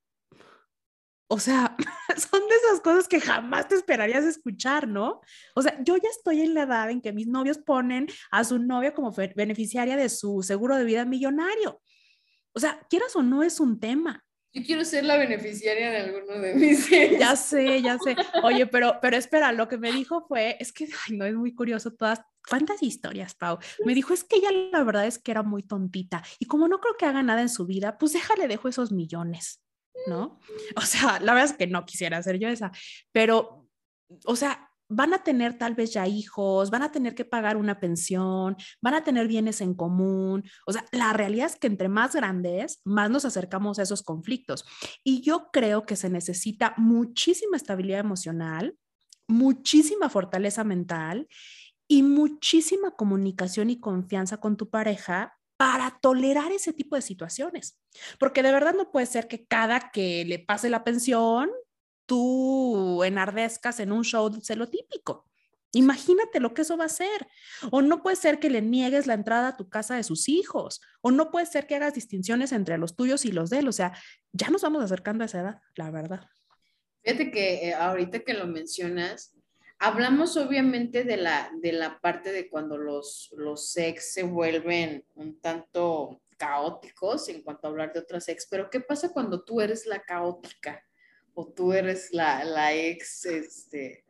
O sea, son de esas cosas que jamás te esperarías escuchar, ¿no? O sea, yo ya estoy en la edad en que mis novios ponen a su novia como beneficiaria de su seguro de vida millonario. O sea, quieras o no es un tema. Yo quiero ser la beneficiaria de alguno de mis Ya sé, ya sé. Oye, pero, pero espera, lo que me dijo fue, es que, ay, no, es muy curioso todas, cuántas historias, Pau. Me dijo, es que ella la verdad es que era muy tontita y como no creo que haga nada en su vida, pues déjale, dejo esos millones, ¿no? O sea, la verdad es que no quisiera ser yo esa, pero, o sea, van a tener tal vez ya hijos, van a tener que pagar una pensión, van a tener bienes en común. O sea, la realidad es que entre más grandes, más nos acercamos a esos conflictos. Y yo creo que se necesita muchísima estabilidad emocional, muchísima fortaleza mental y muchísima comunicación y confianza con tu pareja para tolerar ese tipo de situaciones. Porque de verdad no puede ser que cada que le pase la pensión, tú enardezcas en un show de lo típico. Imagínate lo que eso va a ser. O no puede ser que le niegues la entrada a tu casa de sus hijos. O no puede ser que hagas distinciones entre los tuyos y los de él. O sea, ya nos vamos acercando a esa edad, la verdad. Fíjate que eh, ahorita que lo mencionas, hablamos obviamente de la, de la parte de cuando los, los sex se vuelven un tanto caóticos en cuanto a hablar de otras ex, pero ¿qué pasa cuando tú eres la caótica? O tú eres la, la ex este,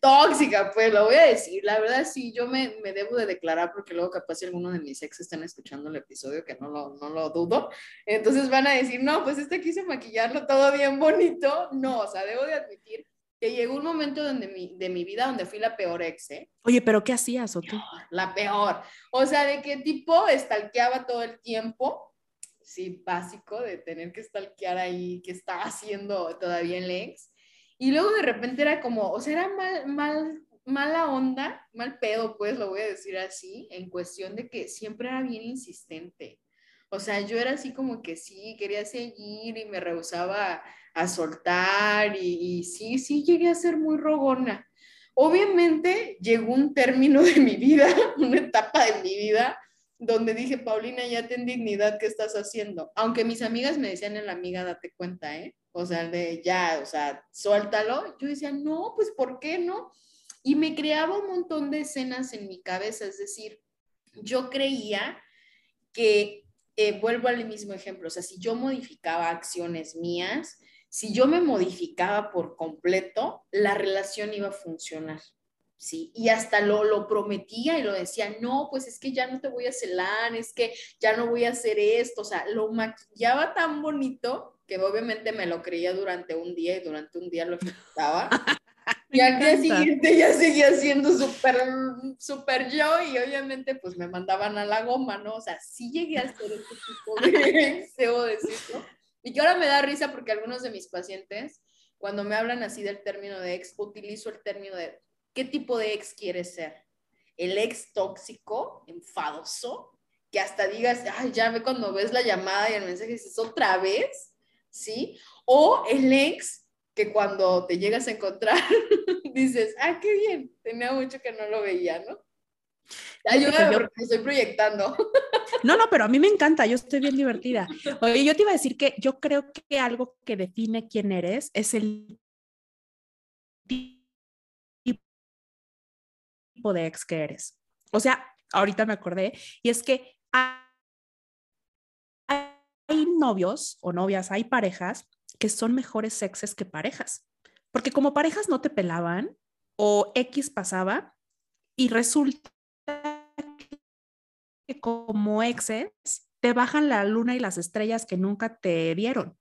tóxica, pues lo voy a decir. La verdad, sí, yo me, me, debo de declarar porque luego capaz si alguno de mis ex están escuchando el episodio, que no lo, no lo dudo, entonces van a decir, no, pues este quiso maquillarlo todo bien bonito. No, o sea, debo de admitir que llegó un momento donde mi, de mi vida donde fui la peor ex, ¿eh? Oye, pero ¿qué hacías o tú? La peor. O sea, de qué tipo estalqueaba todo el tiempo sí, básico de tener que stalkear ahí qué estaba haciendo todavía el ex. Y luego de repente era como, o sea, era mal, mal, mala onda, mal pedo, pues lo voy a decir así, en cuestión de que siempre era bien insistente. O sea, yo era así como que sí, quería seguir y me rehusaba a soltar y sí, sí llegué a ser muy rogona. Obviamente llegó un término de mi vida, una etapa de mi vida donde dije, Paulina, ya ten dignidad, ¿qué estás haciendo? Aunque mis amigas me decían en la amiga, date cuenta, ¿eh? O sea, de ya, o sea, suéltalo. Yo decía, no, pues, ¿por qué no? Y me creaba un montón de escenas en mi cabeza, es decir, yo creía que, eh, vuelvo al mismo ejemplo, o sea, si yo modificaba acciones mías, si yo me modificaba por completo, la relación iba a funcionar. ¿Sí? Y hasta lo, lo prometía y lo decía, no, pues es que ya no te voy a celar, es que ya no voy a hacer esto, o sea, lo maquillaba tan bonito que obviamente me lo creía durante un día y durante un día lo ejecutaba. y al día siguiente ya seguía siendo súper, súper yo y obviamente pues me mandaban a la goma, ¿no? O sea, sí llegué a hacer este tipo de, debo decirlo. Y que ahora me da risa porque algunos de mis pacientes, cuando me hablan así del término de ex, utilizo el término de ¿Qué tipo de ex quieres ser? ¿El ex tóxico, enfadoso? Que hasta digas, ay, ya ve cuando ves la llamada y el mensaje dices, otra vez, ¿sí? O el ex que cuando te llegas a encontrar dices, ah, qué bien, tenía mucho que no lo veía, ¿no? Ayúdame yo... porque estoy proyectando. No, no, pero a mí me encanta, yo estoy bien divertida. Oye, yo te iba a decir que yo creo que algo que define quién eres es el de ex que eres. O sea, ahorita me acordé, y es que hay novios o novias, hay parejas que son mejores sexes que parejas, porque como parejas no te pelaban o X pasaba y resulta que como exes te bajan la luna y las estrellas que nunca te dieron.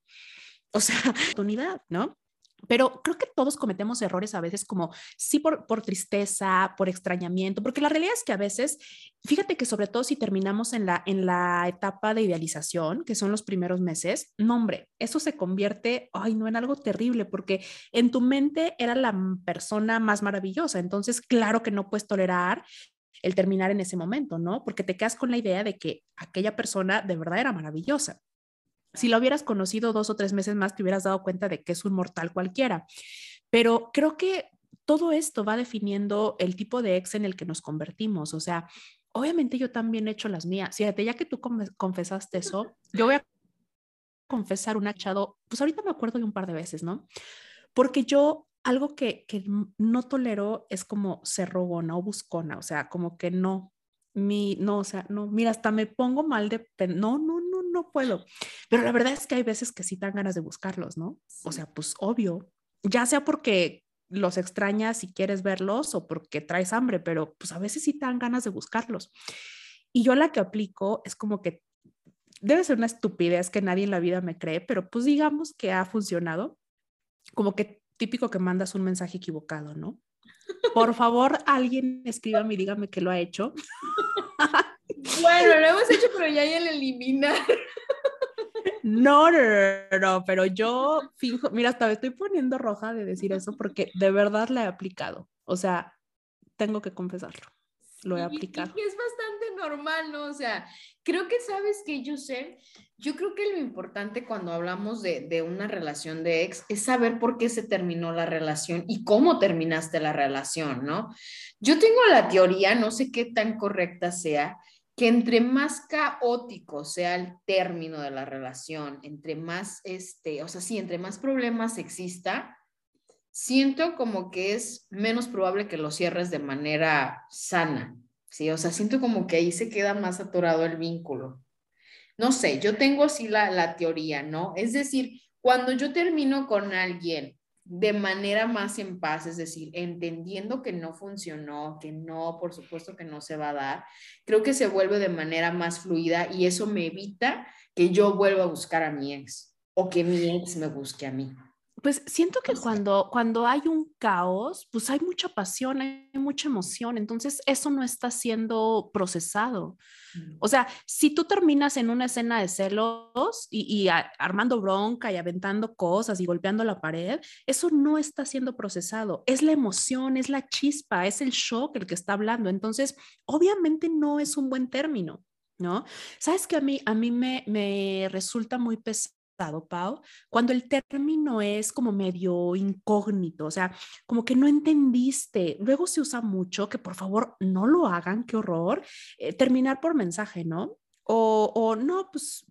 O sea, oportunidad, ¿no? Pero creo que todos cometemos errores a veces como sí por, por, tristeza, por extrañamiento, porque la realidad es que a veces, fíjate que sobre todo si terminamos en la, en la etapa de idealización, que son los primeros meses, no hombre, eso se convierte, ay, no en algo terrible, porque en tu mente era la persona más maravillosa, entonces claro que no puedes tolerar el terminar en ese momento, ¿no? Porque te quedas con la idea de que aquella persona de verdad era maravillosa. Si lo hubieras conocido dos o tres meses más, te hubieras dado cuenta de que es un mortal cualquiera. Pero creo que todo esto va definiendo el tipo de ex en el que nos convertimos. O sea, obviamente yo también he hecho las mías. Fíjate, ya que tú confesaste eso, yo voy a confesar un achado, pues ahorita me acuerdo de un par de veces, ¿no? Porque yo algo que, que no tolero es como ser rogona o buscona, o sea, como que no, mi, no, o sea, no, mira, hasta me pongo mal de, no, no, no, puedo. Pero la verdad es que hay veces que sí dan ganas de buscarlos, ¿no? O sea, pues obvio, ya sea porque los extrañas y quieres verlos o porque traes hambre, pero pues a veces sí te dan ganas de buscarlos. Y yo la que aplico es como que debe ser una estupidez que nadie en la vida me cree, pero pues digamos que ha funcionado. Como que típico que mandas un mensaje equivocado, ¿no? Por favor, alguien escríbame y dígame que lo ha hecho. Bueno, lo hemos hecho, pero ya hay el eliminar. No, no, no, pero yo fijo, mira, hasta me estoy poniendo roja de decir eso porque de verdad la he aplicado. O sea, tengo que confesarlo, lo he aplicado. Y es bastante normal, ¿no? O sea, creo que sabes que yo sé, yo creo que lo importante cuando hablamos de, de una relación de ex es saber por qué se terminó la relación y cómo terminaste la relación, ¿no? Yo tengo la teoría, no sé qué tan correcta sea, que entre más caótico sea el término de la relación, entre más, este, o sea, sí, entre más problemas exista, siento como que es menos probable que lo cierres de manera sana, ¿sí? O sea, siento como que ahí se queda más atorado el vínculo. No sé, yo tengo así la, la teoría, ¿no? Es decir, cuando yo termino con alguien de manera más en paz, es decir, entendiendo que no funcionó, que no, por supuesto que no se va a dar, creo que se vuelve de manera más fluida y eso me evita que yo vuelva a buscar a mi ex o que mi ex me busque a mí. Pues siento que cuando, cuando hay un caos, pues hay mucha pasión, hay mucha emoción, entonces eso no está siendo procesado. Mm. O sea, si tú terminas en una escena de celos y, armando bronca y aventando cosas y golpeando la pared, eso no está siendo procesado. Es la emoción, es la chispa, es el shock el que está hablando. Entonces, obviamente no es un buen término. ¿no? Sabes que a mí, a mí me, me resulta muy pesado Pau, cuando el término es como medio incógnito, o sea, como que no entendiste. Luego se usa mucho, que por favor no lo hagan, qué horror, eh, terminar por mensaje, ¿no? O, o no, pues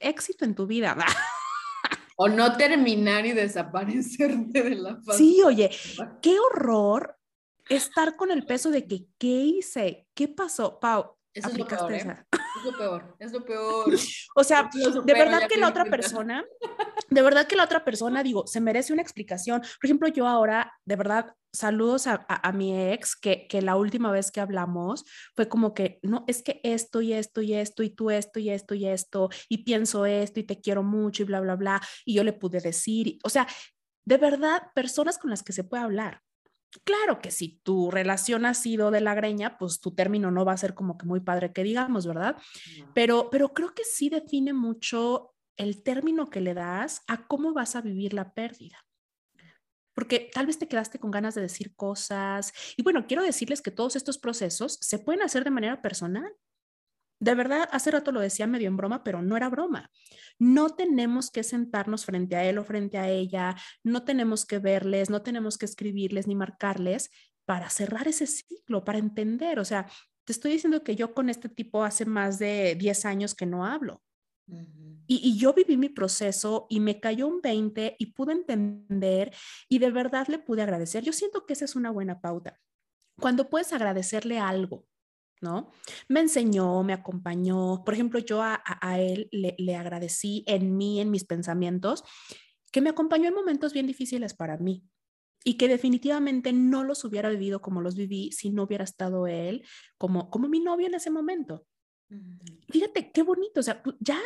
éxito en tu vida. o no terminar y desaparecerte de la faz. Sí, oye, qué horror estar con el peso de que, ¿qué hice? ¿Qué pasó? Pau, Eso aplicaste es lo peor, es lo peor. O sea, de verdad que la otra persona, de verdad que la otra persona, digo, se merece una explicación. Por ejemplo, yo ahora, de verdad, saludos a, a, mi ex, que, que, la última vez que hablamos fue como que, no, es que esto y esto y esto y tú esto y esto y esto y pienso esto y te quiero mucho y bla, bla, bla. Y yo le pude decir, o sea, de verdad, personas con las que se puede hablar. Claro que si tu relación ha sido de la greña, pues tu término no va a ser como que muy padre que digamos, ¿verdad? Pero, pero creo que sí define mucho el término que le das a cómo vas a vivir la pérdida. Porque tal vez te quedaste con ganas de decir cosas. Y bueno, quiero decirles que todos estos procesos se pueden hacer de manera personal. De verdad, hace rato lo decía medio en broma, pero no era broma. No tenemos que sentarnos frente a él o frente a ella, no tenemos que verles, no tenemos que escribirles ni marcarles para cerrar ese ciclo, para entender. O sea, te estoy diciendo que yo con este tipo hace más de 10 años que no hablo. y, y, yo viví mi proceso y me cayó un 20 y pude entender y de verdad le pude agradecer. Yo siento que esa es una buena pauta. Cuando puedes agradecerle algo ¿no? Me enseñó, me acompañó. Por ejemplo, yo a, él le, agradecí en mí, en mis pensamientos, que me acompañó en momentos bien difíciles para mí y que definitivamente no los hubiera vivido como los viví si no hubiera estado él como, como mi novio en ese momento. Fíjate qué bonito, o sea, ya,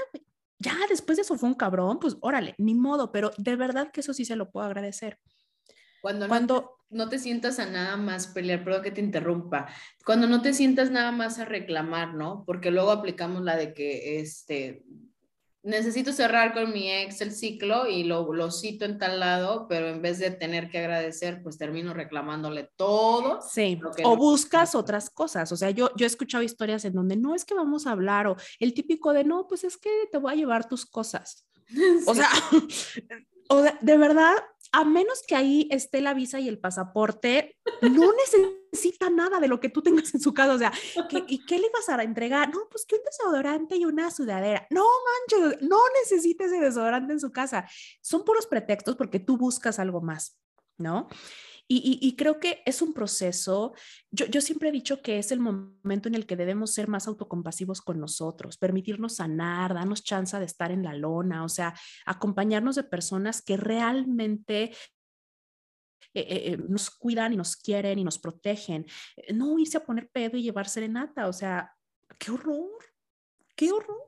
ya después de eso fue un cabrón, pues órale, ni modo, pero de verdad que eso sí se lo puedo agradecer. Cuando, Cuando no, te, sientas a nada más pelear, perdón que te interrumpa, cuando no te sientas nada más a reclamar, ¿no? Porque luego aplicamos la de que, este, necesito cerrar con mi ex el ciclo y lo, lo cito en tal lado, pero en vez de tener que agradecer, pues termino reclamándole todo. Sí, o buscas otras cosas. O sea, yo, yo he escuchado historias en donde no es que vamos a hablar o el típico de no, pues es que te voy a llevar tus cosas. O sea, o de, verdad, a menos que ahí esté la visa y el pasaporte, no necesita nada de lo que tú tengas en su casa. O sea, ¿y qué le vas a entregar? No, pues que un desodorante y una sudadera. No manches, no necesita ese desodorante en su casa. Son puros pretextos porque tú buscas algo más, ¿no? Y, creo que es un proceso, yo, yo siempre he dicho que es el momento en el que debemos ser más autocompasivos con nosotros, permitirnos sanar, darnos chance de estar en la lona, o sea, acompañarnos de personas que realmente eh, eh, eh, nos cuidan y nos quieren y nos protegen. No irse a poner pedo y llevar serenata, o sea, qué horror, qué horror.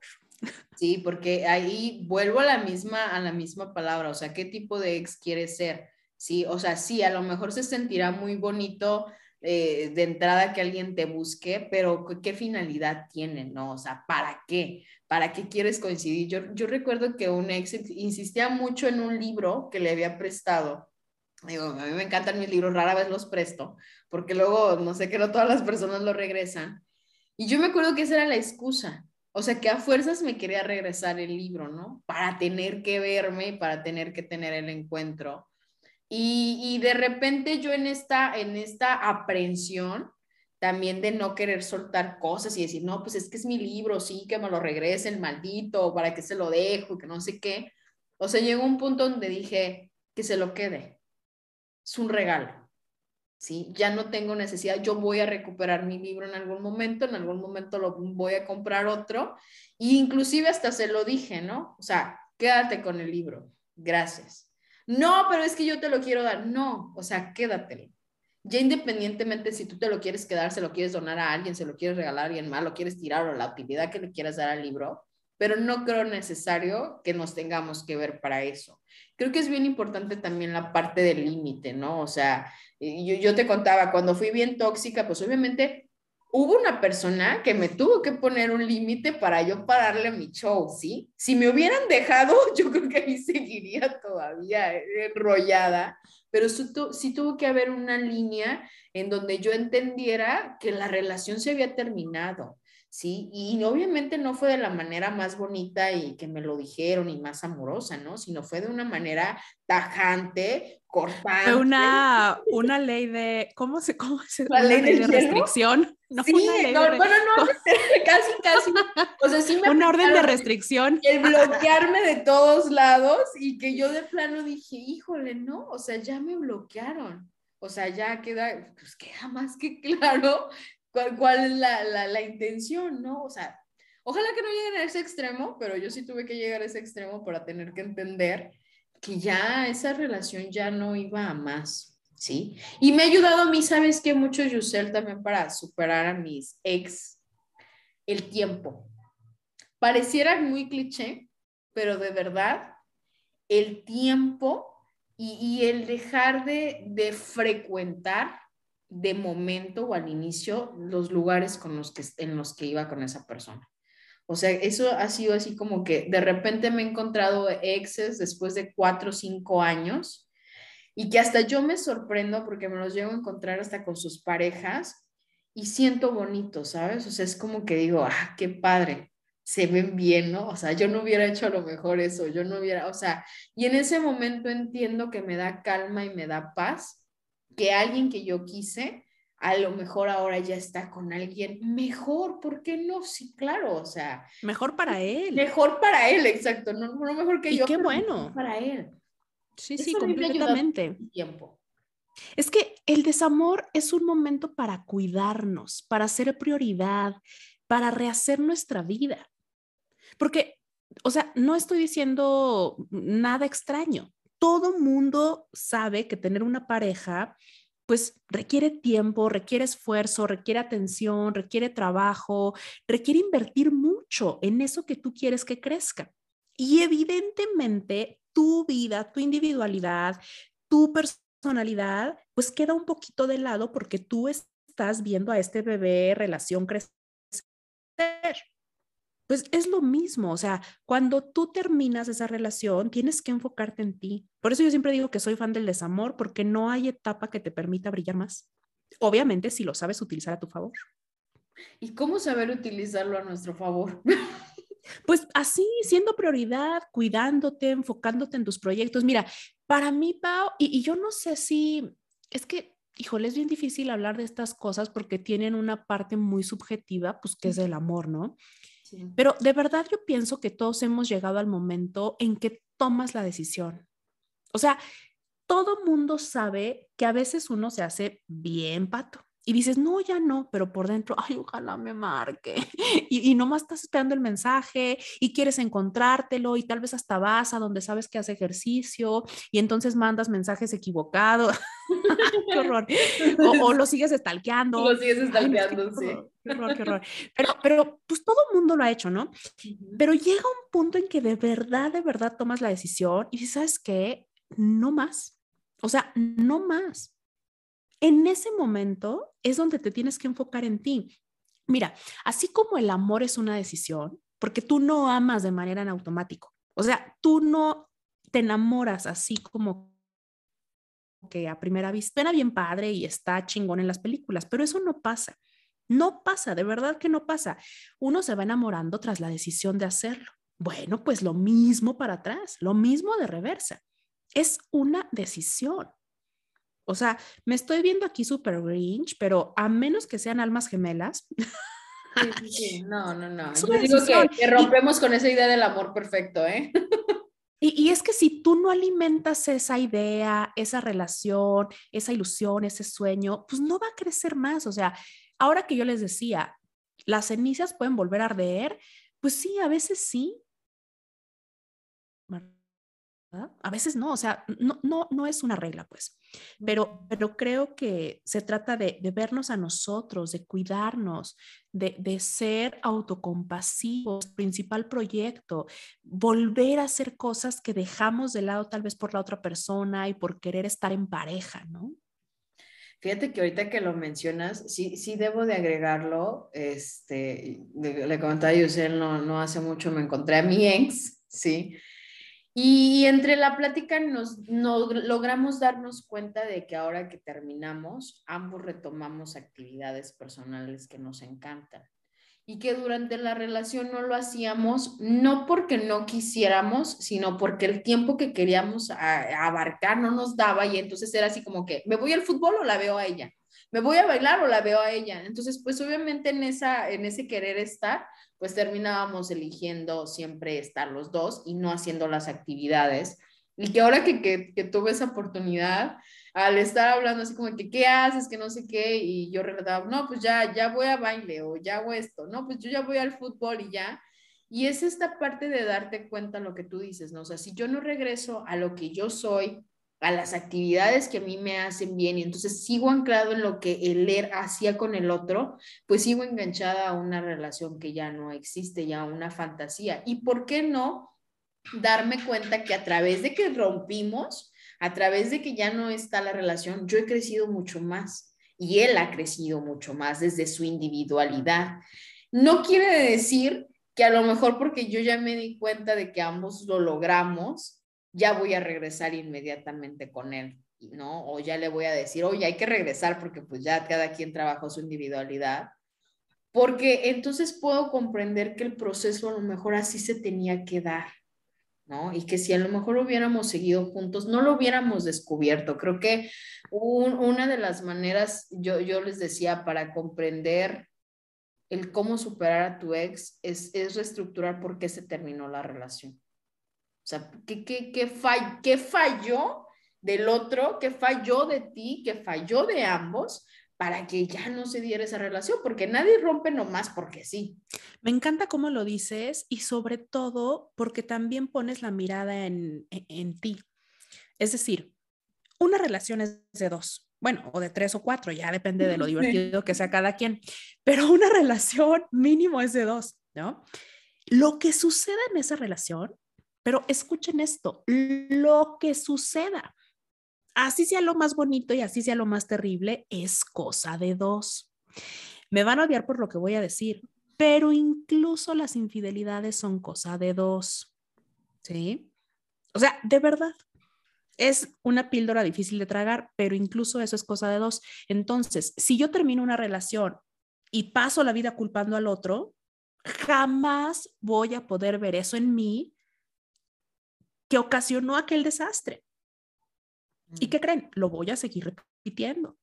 Sí, porque ahí vuelvo a la misma, a la misma palabra, o sea, ¿qué tipo de ex quieres ser? Sí, o sea, sí, a lo mejor se sentirá muy bonito eh, de entrada que alguien te busque, pero ¿qué finalidad tiene, no? O sea, ¿para qué? ¿Para qué quieres coincidir? Yo, yo recuerdo que un ex insistía mucho en un libro que le había prestado. Digo, a mí me encantan mis libros, rara vez los presto, porque luego, no sé, que no todas las personas lo regresan. Y yo me acuerdo que esa era la excusa. O sea, que a fuerzas me quería regresar el libro, ¿no? Para tener que verme, para tener que tener el encuentro. Y, de repente yo en esta, en esta aprehensión también de no querer soltar cosas y decir, no, pues es que es mi libro, sí, que me lo regrese el maldito, para que se lo dejo, que no sé qué. O sea, llegó un punto donde dije, que se lo quede. Es un regalo. ¿sí? Ya no tengo necesidad, yo voy a recuperar mi libro en algún momento, en algún momento lo voy a comprar otro, e inclusive hasta se lo dije, ¿no? O sea, quédate con el libro, gracias. No, pero es que yo te lo quiero dar. No, o sea, quédatelo. Ya independientemente si tú te lo quieres quedar, se lo quieres donar a alguien, se lo quieres regalar a alguien más, lo quieres tirar o la utilidad que le quieras dar al libro, pero no creo necesario que nos tengamos que ver para eso. Creo que es bien importante también la parte del límite, ¿no? O sea, yo, yo te contaba, cuando fui bien tóxica, pues obviamente hubo una persona que me tuvo que poner un límite para yo pararle mi show, ¿sí? Si me hubieran dejado, yo creo que ahí seguiría todavía enrollada, pero sí tuvo que haber una línea en donde yo entendiera que la relación se había terminado, ¿sí? Y obviamente no fue de la manera más bonita y que me lo dijeron y más amorosa, ¿no? Sino fue de una manera tajante, cortante. Una, una ley de, ¿cómo se, cómo se La ley de, restricción. No, sí, no, bueno, no, casi, casi. O sea, sí me Una orden de restricción. El bloquearme de todos lados y que yo de plano dije, híjole, no, o sea, ya me bloquearon. O sea, ya queda, pues queda más que claro cuál, es la, la, la, intención, ¿no? O sea, ojalá que no lleguen a ese extremo, pero yo sí tuve que llegar a ese extremo para tener que entender que ya esa relación ya no iba a más, ¿sí? Y me ha ayudado a mí, ¿sabes qué? Mucho Yusel también para superar a mis ex, el tiempo. Pareciera muy cliché, pero de verdad, el tiempo y, y el dejar de, de frecuentar de momento o al inicio los lugares con los que, en los que iba con esa persona. O sea, eso ha sido así como que de repente me he encontrado exes después de cuatro o cinco años y que hasta yo me sorprendo porque me los llevo a encontrar hasta con sus parejas y siento bonito, ¿sabes? O sea, es como que digo, ah, qué padre, se ven bien, ¿no? O sea, yo no hubiera hecho a lo mejor eso, yo no hubiera, o sea, y en ese momento entiendo que me da calma y me da paz que alguien que yo quise, a lo mejor ahora ya está con alguien mejor, ¿por qué no? Sí, claro, o sea. Mejor para él. Mejor para él, exacto, no, no mejor que y yo. Qué bueno. Para él. Sí, sí, completamente. Tiempo. Es que el desamor es un momento para cuidarnos, para ser prioridad, para rehacer nuestra vida. Porque, o sea, no estoy diciendo nada extraño todo mundo sabe que tener una pareja pues requiere tiempo, requiere esfuerzo, requiere atención, requiere trabajo, requiere invertir mucho en eso que tú quieres que crezca. Y evidentemente tu vida, tu individualidad, tu personalidad, pues queda un poquito de lado porque tú estás viendo a este bebé relación crecer pues es lo mismo, o sea, cuando tú terminas esa relación, tienes que enfocarte en ti. Por eso yo siempre digo que soy fan del desamor, porque no hay etapa que te permita brillar más. Obviamente, si lo sabes utilizar a tu favor. ¿Y cómo saber utilizarlo a nuestro favor? Pues así, siendo prioridad, cuidándote, enfocándote en tus proyectos. Mira, Para mí, Pau, y, yo no sé si, es que, híjole, es bien difícil hablar de estas cosas porque tienen una parte muy subjetiva, pues que es el amor, ¿no? Pero de verdad yo pienso que todos hemos llegado al momento en que tomas la decisión. O sea, todo mundo sabe que a veces uno se hace bien pato y dices, no, ya no, pero por dentro, ay, ojalá me marque. Y, y nomás estás esperando el mensaje y quieres encontrártelo y tal vez hasta vas a donde sabes que hace ejercicio y entonces mandas mensajes equivocados. qué horror. O, lo sigues estalqueando. Lo sigues estalqueando, sí. Qué horror, qué horror. Pero, pero pues todo el mundo lo ha hecho, ¿no? Pero llega un punto en que de verdad, de verdad tomas la decisión y ¿sabes qué? No más. O sea, no más en ese momento es donde te tienes que enfocar en ti. Mira, así como el amor es una decisión, porque tú no amas de manera en automático, o sea, tú no te enamoras así como que a primera vista suena bien padre y está chingón en las películas, pero eso no pasa. No pasa, de verdad que no pasa. Uno se va enamorando tras la decisión de hacerlo. Bueno, pues lo mismo para atrás, lo mismo de reversa. Es una decisión. O sea, me estoy viendo aquí súper grinch, pero a menos que sean almas gemelas. Sí, sí, No, no, no. Yo digo que, rompemos con esa idea del amor perfecto, ¿eh? Y, y, es que si tú no alimentas esa idea, esa relación, esa ilusión, ese sueño, pues no va a crecer más. O sea, ahora que yo les decía, las cenizas pueden volver a arder, pues sí, a veces sí, a veces no, o sea, no, no, no es una regla, pues, pero, pero creo que se trata de, vernos a nosotros, de cuidarnos, de, de, ser autocompasivos, principal proyecto, volver a hacer cosas que dejamos de lado tal vez por la otra persona y por querer estar en pareja, ¿no? Fíjate que ahorita que lo mencionas, sí, sí debo de agregarlo, este, le, comentaba a Yusel, no, no hace mucho me encontré a mi ex, sí, y entre la plática nos, logramos darnos cuenta de que ahora que terminamos, ambos retomamos actividades personales que nos encantan. Y que durante la relación no lo hacíamos, no porque no quisiéramos, sino porque el tiempo que queríamos abarcar no nos daba y entonces era así como que, ¿me voy al fútbol o la veo a ella? ¿Me voy a bailar o la veo a ella? Entonces, pues obviamente en, esa, en ese querer estar, pues terminábamos eligiendo siempre estar los dos y no haciendo las actividades. Y que ahora que, que, tuve esa oportunidad, al estar hablando así como que, ¿qué haces? Que no sé qué, y yo recordaba, no, pues ya, ya voy a baile o ya hago esto, no, pues yo ya voy al fútbol y ya. Y es esta parte de darte cuenta lo que tú dices, ¿no? O sea, si yo no regreso a lo que yo soy, a las actividades que a mí me hacen bien y entonces sigo anclado en lo que el leer hacía con el otro, pues sigo enganchada a una relación que ya no existe, ya una fantasía. ¿Y por qué no darme cuenta que a través de que rompimos, a través de que ya no está la relación, yo he crecido mucho más y él ha crecido mucho más desde su individualidad? No quiere decir que a lo mejor porque yo ya me di cuenta de que ambos lo logramos, ya voy a regresar inmediatamente con él, ¿no? O ya le voy a decir, oye, hay que regresar porque pues ya cada quien trabajó su individualidad, porque entonces puedo comprender que el proceso a lo mejor así se tenía que dar, ¿no? Y que si a lo mejor hubiéramos seguido juntos, no lo hubiéramos descubierto. Creo que una de las maneras, yo, yo les decía, para comprender el cómo superar a tu ex es, es reestructurar por qué se terminó la relación. O sea, ¿qué, qué, qué, qué falló del otro? ¿Qué falló de ti? ¿Qué falló de ambos? para que ya no se diera esa relación, porque nadie rompe nomás porque sí. Me encanta cómo lo dices y sobre todo porque también pones la mirada en, en, en, ti. Es decir, una relación es de dos, bueno, o de tres o cuatro, ya depende de lo divertido que sea cada quien, pero una relación mínimo es de dos, ¿no? Lo que suceda en esa relación pero escuchen esto, lo que suceda, así sea lo más bonito y así sea lo más terrible, es cosa de dos. Me van a odiar por lo que voy a decir, pero incluso las infidelidades son cosa de dos. ¿Sí? O sea, de verdad. Es una píldora difícil de tragar, pero incluso eso es cosa de dos. Entonces, si yo termino una relación y paso la vida culpando al otro, jamás voy a poder ver eso en mí que ocasionó aquel desastre. ¿Y mm. qué creen? Lo voy a seguir repitiendo,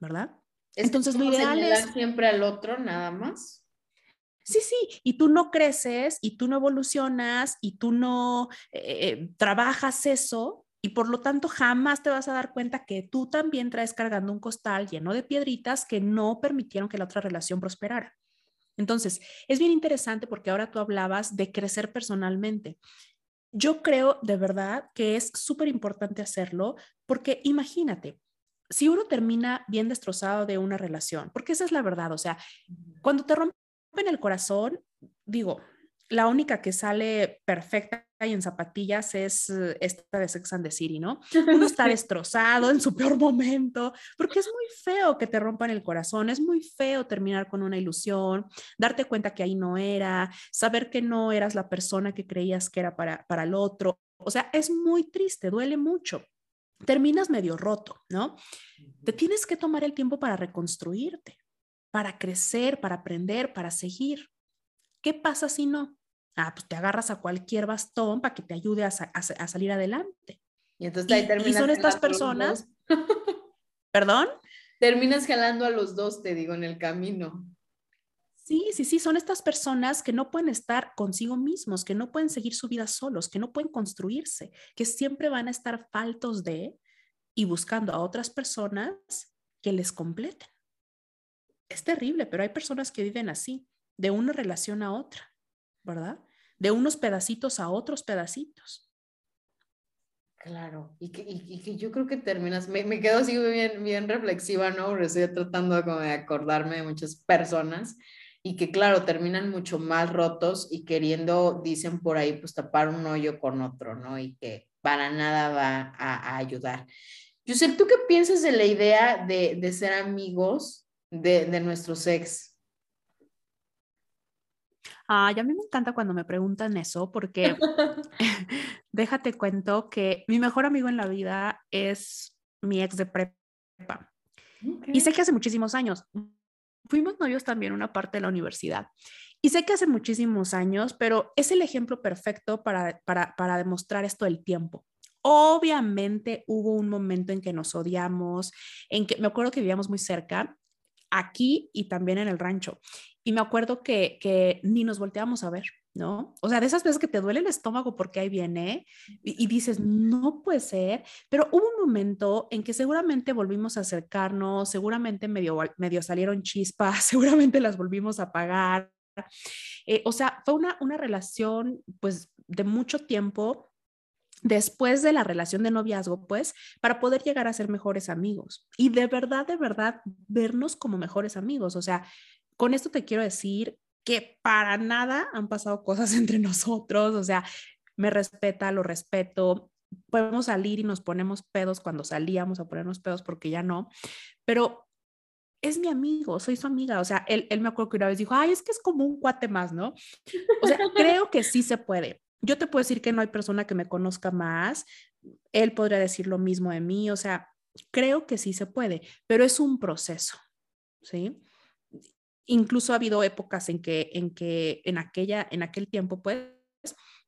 ¿verdad? Entonces lo ideal es siempre al otro nada más. Sí, sí, y tú no creces y tú no evolucionas y tú no eh, eh, trabajas eso y por lo tanto jamás te vas a dar cuenta que tú también traes cargando un costal lleno de piedritas que no permitieron que la otra relación prosperara. Entonces, es bien interesante porque ahora tú hablabas de crecer personalmente. Yo creo de verdad que es súper importante hacerlo porque imagínate, si uno termina bien destrozado de una relación, porque esa es la verdad, o sea, cuando te rompen el corazón, digo, la única que sale perfecta y en zapatillas es eh, esta de Sex and the City, ¿no? Uno está destrozado en su peor momento, porque es muy feo que te rompan el corazón, es muy feo terminar con una ilusión, darte cuenta que ahí no era, saber que no eras la persona que creías que era para, para el otro. O sea, es muy triste, duele mucho. Terminas medio roto, ¿no? Te tienes que tomar el tiempo para reconstruirte, para crecer, para aprender, para seguir. ¿Qué pasa si no? Ah, pues te agarras a cualquier bastón para que te ayude a, salir adelante. Y entonces ahí terminas. Y son estas personas. ¿Perdón? Terminas jalando a los dos, te digo, en el camino. Sí, sí, sí, son estas personas que no pueden estar consigo mismos, que no pueden seguir su vida solos, que no pueden construirse, que siempre van a estar faltos de y buscando a otras personas que les completen. Es terrible, pero hay personas que viven así de una relación a otra, ¿verdad? De unos pedacitos a otros pedacitos. Claro, y que, yo creo que terminas, me, me, quedo así bien, bien reflexiva, ¿no? estoy tratando de acordarme de muchas personas y que claro, terminan mucho más rotos y queriendo, dicen por ahí, pues tapar un hoyo con otro, ¿no? Y que para nada va a, ayudar. Sé, ¿tú qué piensas de la idea de, de ser amigos de, de nuestros ex? Ay, a mí me encanta cuando me preguntan eso porque déjate cuento que mi mejor amigo en la vida es mi ex de prepa. Y sé que hace muchísimos años. Fuimos novios también una parte de la universidad. Y sé que hace muchísimos años, pero es el ejemplo perfecto para, para, para demostrar esto del tiempo. Obviamente hubo un momento en que nos odiamos, en que me acuerdo que vivíamos muy cerca, aquí y también en el rancho. Y me acuerdo que, que ni nos volteamos a ver, ¿no? O sea, de esas veces que te duele el estómago porque ahí viene y, dices, no puede ser, pero hubo un momento en que seguramente volvimos a acercarnos, seguramente medio, medio salieron chispas, seguramente las volvimos a pagar. Eh, o sea, fue una, una relación pues de mucho tiempo después de la relación de noviazgo, pues, para poder llegar a ser mejores amigos y de verdad, de verdad, vernos como mejores amigos. O sea, con esto te quiero decir que para nada han pasado cosas entre nosotros, o sea, me respeta, lo respeto, podemos salir y nos ponemos pedos cuando salíamos a ponernos pedos porque ya no, pero es mi amigo, soy su amiga, o sea, él, él me acuerdo que una vez dijo, ay, es que es como un cuate más, ¿no? O sea, creo que sí se puede. Yo te puedo decir que no hay persona que me conozca más, él podría decir lo mismo de mí, o sea, creo que sí se puede, pero es un proceso, ¿sí? Incluso ha habido épocas en que en, que en, aquella, en aquel tiempo, pues,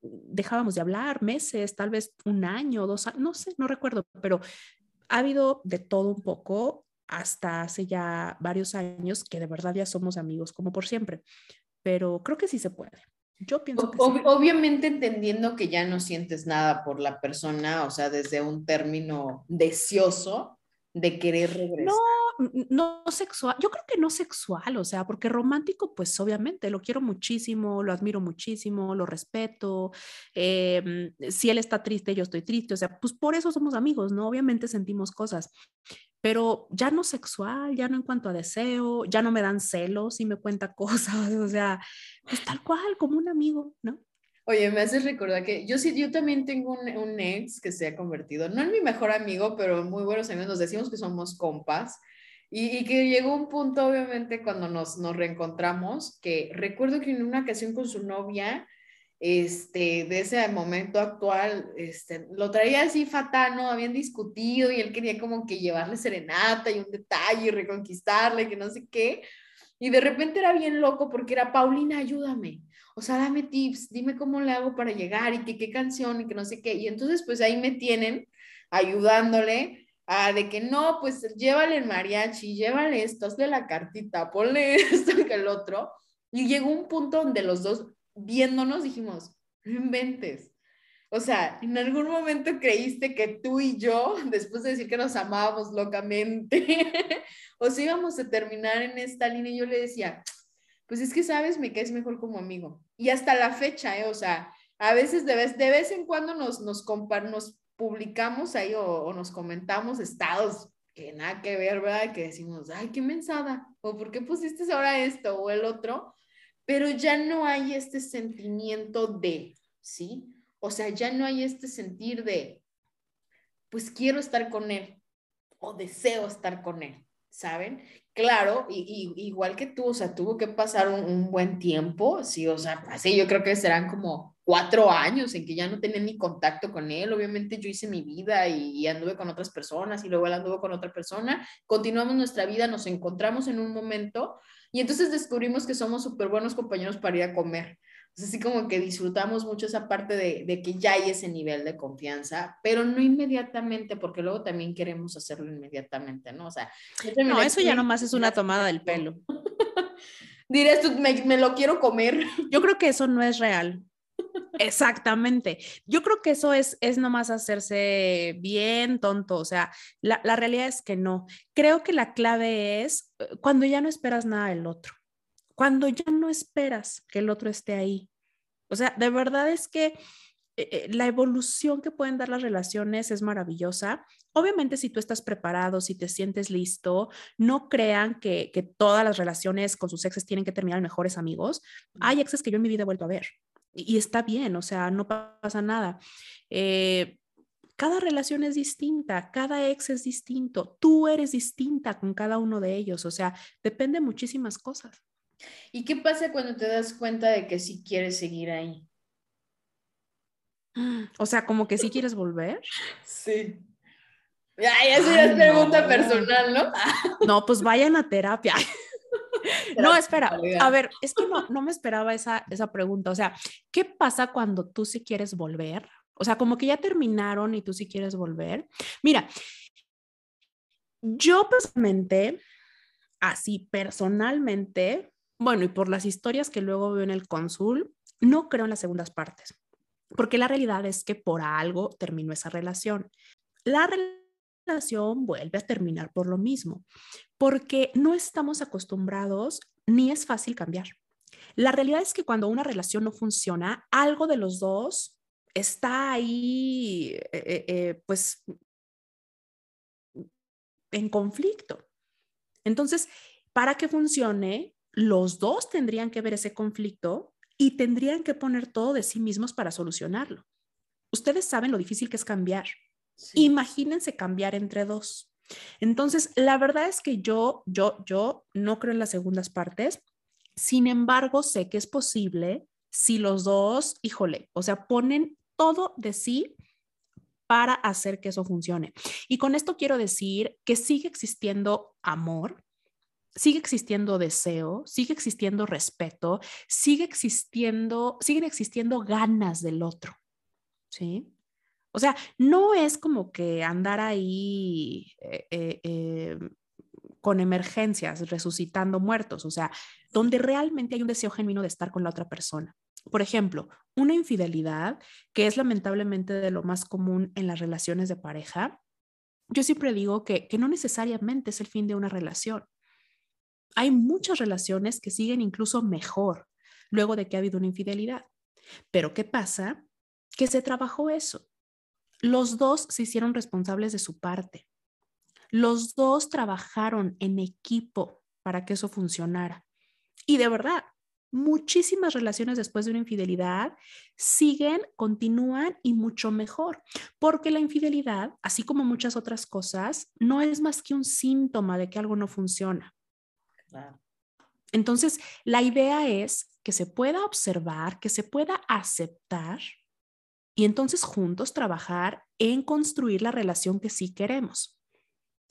dejábamos de hablar meses, tal vez un año, dos años, no sé, no recuerdo, pero ha habido de todo un poco hasta hace ya varios años que de verdad ya somos amigos como por siempre, pero creo que sí se puede. Yo pienso que sí. Obviamente entendiendo que ya no sientes nada por la persona, o sea, desde un término deseoso de querer regresar. No, no sexual, yo creo que no sexual, o sea, porque romántico, pues obviamente lo quiero muchísimo, lo admiro muchísimo, lo respeto. Em, si él está triste, yo estoy triste, o sea, pues por eso somos amigos, ¿no? Obviamente sentimos cosas, pero ya no sexual, ya no en cuanto a deseo, ya no me dan celos y me cuenta cosas, o sea, pues tal cual, como un amigo, ¿no? Oye, me haces recordar que yo sí, yo también tengo un, un, ex que se ha convertido, no en mi mejor amigo, pero muy buenos amigos, nos decimos que somos compas. Y, que llegó un punto, obviamente, cuando nos, nos reencontramos, que recuerdo que en una ocasión con su novia, este, de ese momento actual, este, lo traía así fatal, ¿no? Habían discutido y él quería como que llevarle serenata y un detalle y reconquistarle, que no sé qué. Y de repente era bien loco porque era, Paulina, ayúdame. O sea, dame tips, dime cómo le hago para llegar y que qué canción y que no sé qué. Y entonces, pues ahí me tienen ayudándole a de que no, pues llévale el mariachi, llévale esto, hazle la cartita, ponle esto que el otro. Y llegó un punto donde los dos viéndonos dijimos, no inventes. O sea, en algún momento creíste que tú y yo, después de decir que nos amábamos locamente, o si íbamos a terminar en esta línea. Y yo le decía, pues es que sabes, me caes mejor como amigo. Y hasta la fecha, ¿eh? O sea, a veces de vez, de vez en cuando nos, nos, publicamos ahí o, nos comentamos estados que nada que ver, ¿verdad? Que decimos, ay, qué mensada, o por qué pusiste ahora esto o el otro, pero ya no hay este sentimiento de, ¿sí? O sea, ya no hay este sentir de, pues quiero estar con él o deseo estar con él, ¿saben? Claro, y, igual que tú, o sea, tuvo que pasar un, buen tiempo, sí, o sea, así yo creo que serán como cuatro años en que ya no tenía ni contacto con él. Obviamente yo hice mi vida y, anduve con otras personas y luego él anduvo con otra persona. Continuamos nuestra vida, nos encontramos en un momento y entonces descubrimos que somos súper buenos compañeros para ir a comer. Así como que disfrutamos mucho esa parte de, de, que ya hay ese nivel de confianza, pero no inmediatamente, porque luego también queremos hacerlo inmediatamente, ¿no? O sea, no, eso ya nomás es una tomada del pelo. Dirás tú, me, me lo quiero comer. Yo creo que eso no es real. Exactamente. Yo creo que eso es, es nomás hacerse bien tonto. O sea, la, la realidad es que no. Creo que la clave es eh, cuando ya no esperas nada del otro, cuando ya no esperas que el otro esté ahí. O sea, de verdad es que eh, eh, la evolución que pueden dar las relaciones es maravillosa. Obviamente, si tú estás preparado, si te sientes listo, no crean que, que todas las relaciones con sus exes tienen que terminar mejores amigos. Hay exes que yo en mi vida he vuelto a ver y está bien, o sea, no pasa nada. Eh, cada relación es distinta, cada ex es distinto, tú eres distinta con cada uno de ellos, o sea, depende muchísimas cosas. ¿Y qué pasa cuando te das cuenta de que sí quieres seguir ahí? O sea, como que sí quieres volver. Sí. Ay, eso ya es pregunta personal, ¿no? No, pues vayan a terapia. no, espera, a ver, es que no, no me esperaba esa, esa pregunta. O sea, ¿qué pasa cuando tú sí quieres volver? O sea, como que ya terminaron y tú sí quieres volver. Mira, yo personalmente, así personalmente, bueno, y por las historias que luego veo en el cónsul, no creo en las segundas partes, porque la realidad es que por algo terminó esa relación. La relación vuelve a terminar por lo mismo porque no estamos acostumbrados ni es fácil cambiar. La realidad es que cuando una relación no funciona, algo de los dos está ahí, eh, eh, eh, pues, en conflicto. Entonces, para que funcione, los dos tendrían que ver ese conflicto y tendrían que poner todo de sí mismos para solucionarlo. Ustedes saben lo difícil que es cambiar. Imagínense cambiar entre dos. Entonces, la verdad es que yo, yo, yo no creo en las segundas partes. Sin embargo, sé que es posible si los dos, híjole, o sea, ponen todo de sí para hacer que eso funcione. Y con esto quiero decir que sigue existiendo amor, sigue existiendo deseo, sigue existiendo respeto, sigue existiendo, siguen existiendo ganas del otro. ¿Sí? O sea, no es como que andar ahí eh, eh, eh, con emergencias, resucitando muertos, o sea, donde realmente hay un deseo genuino de estar con la otra persona. Por ejemplo, una infidelidad, que es lamentablemente de lo más común en las relaciones de pareja, yo siempre digo que, que no necesariamente es el fin de una relación. Hay muchas relaciones que siguen incluso mejor luego de que ha habido una infidelidad. Pero ¿qué pasa? Que se trabajó eso los dos se hicieron responsables de su parte. Los dos trabajaron en equipo para que eso funcionara. Y de verdad, muchísimas relaciones después de una infidelidad siguen, continúan y mucho mejor, porque la infidelidad, así como muchas otras cosas, no es más que un síntoma de que algo no funciona. Entonces, la idea es que se pueda observar, que se pueda aceptar y entonces juntos trabajar en construir la relación que sí queremos.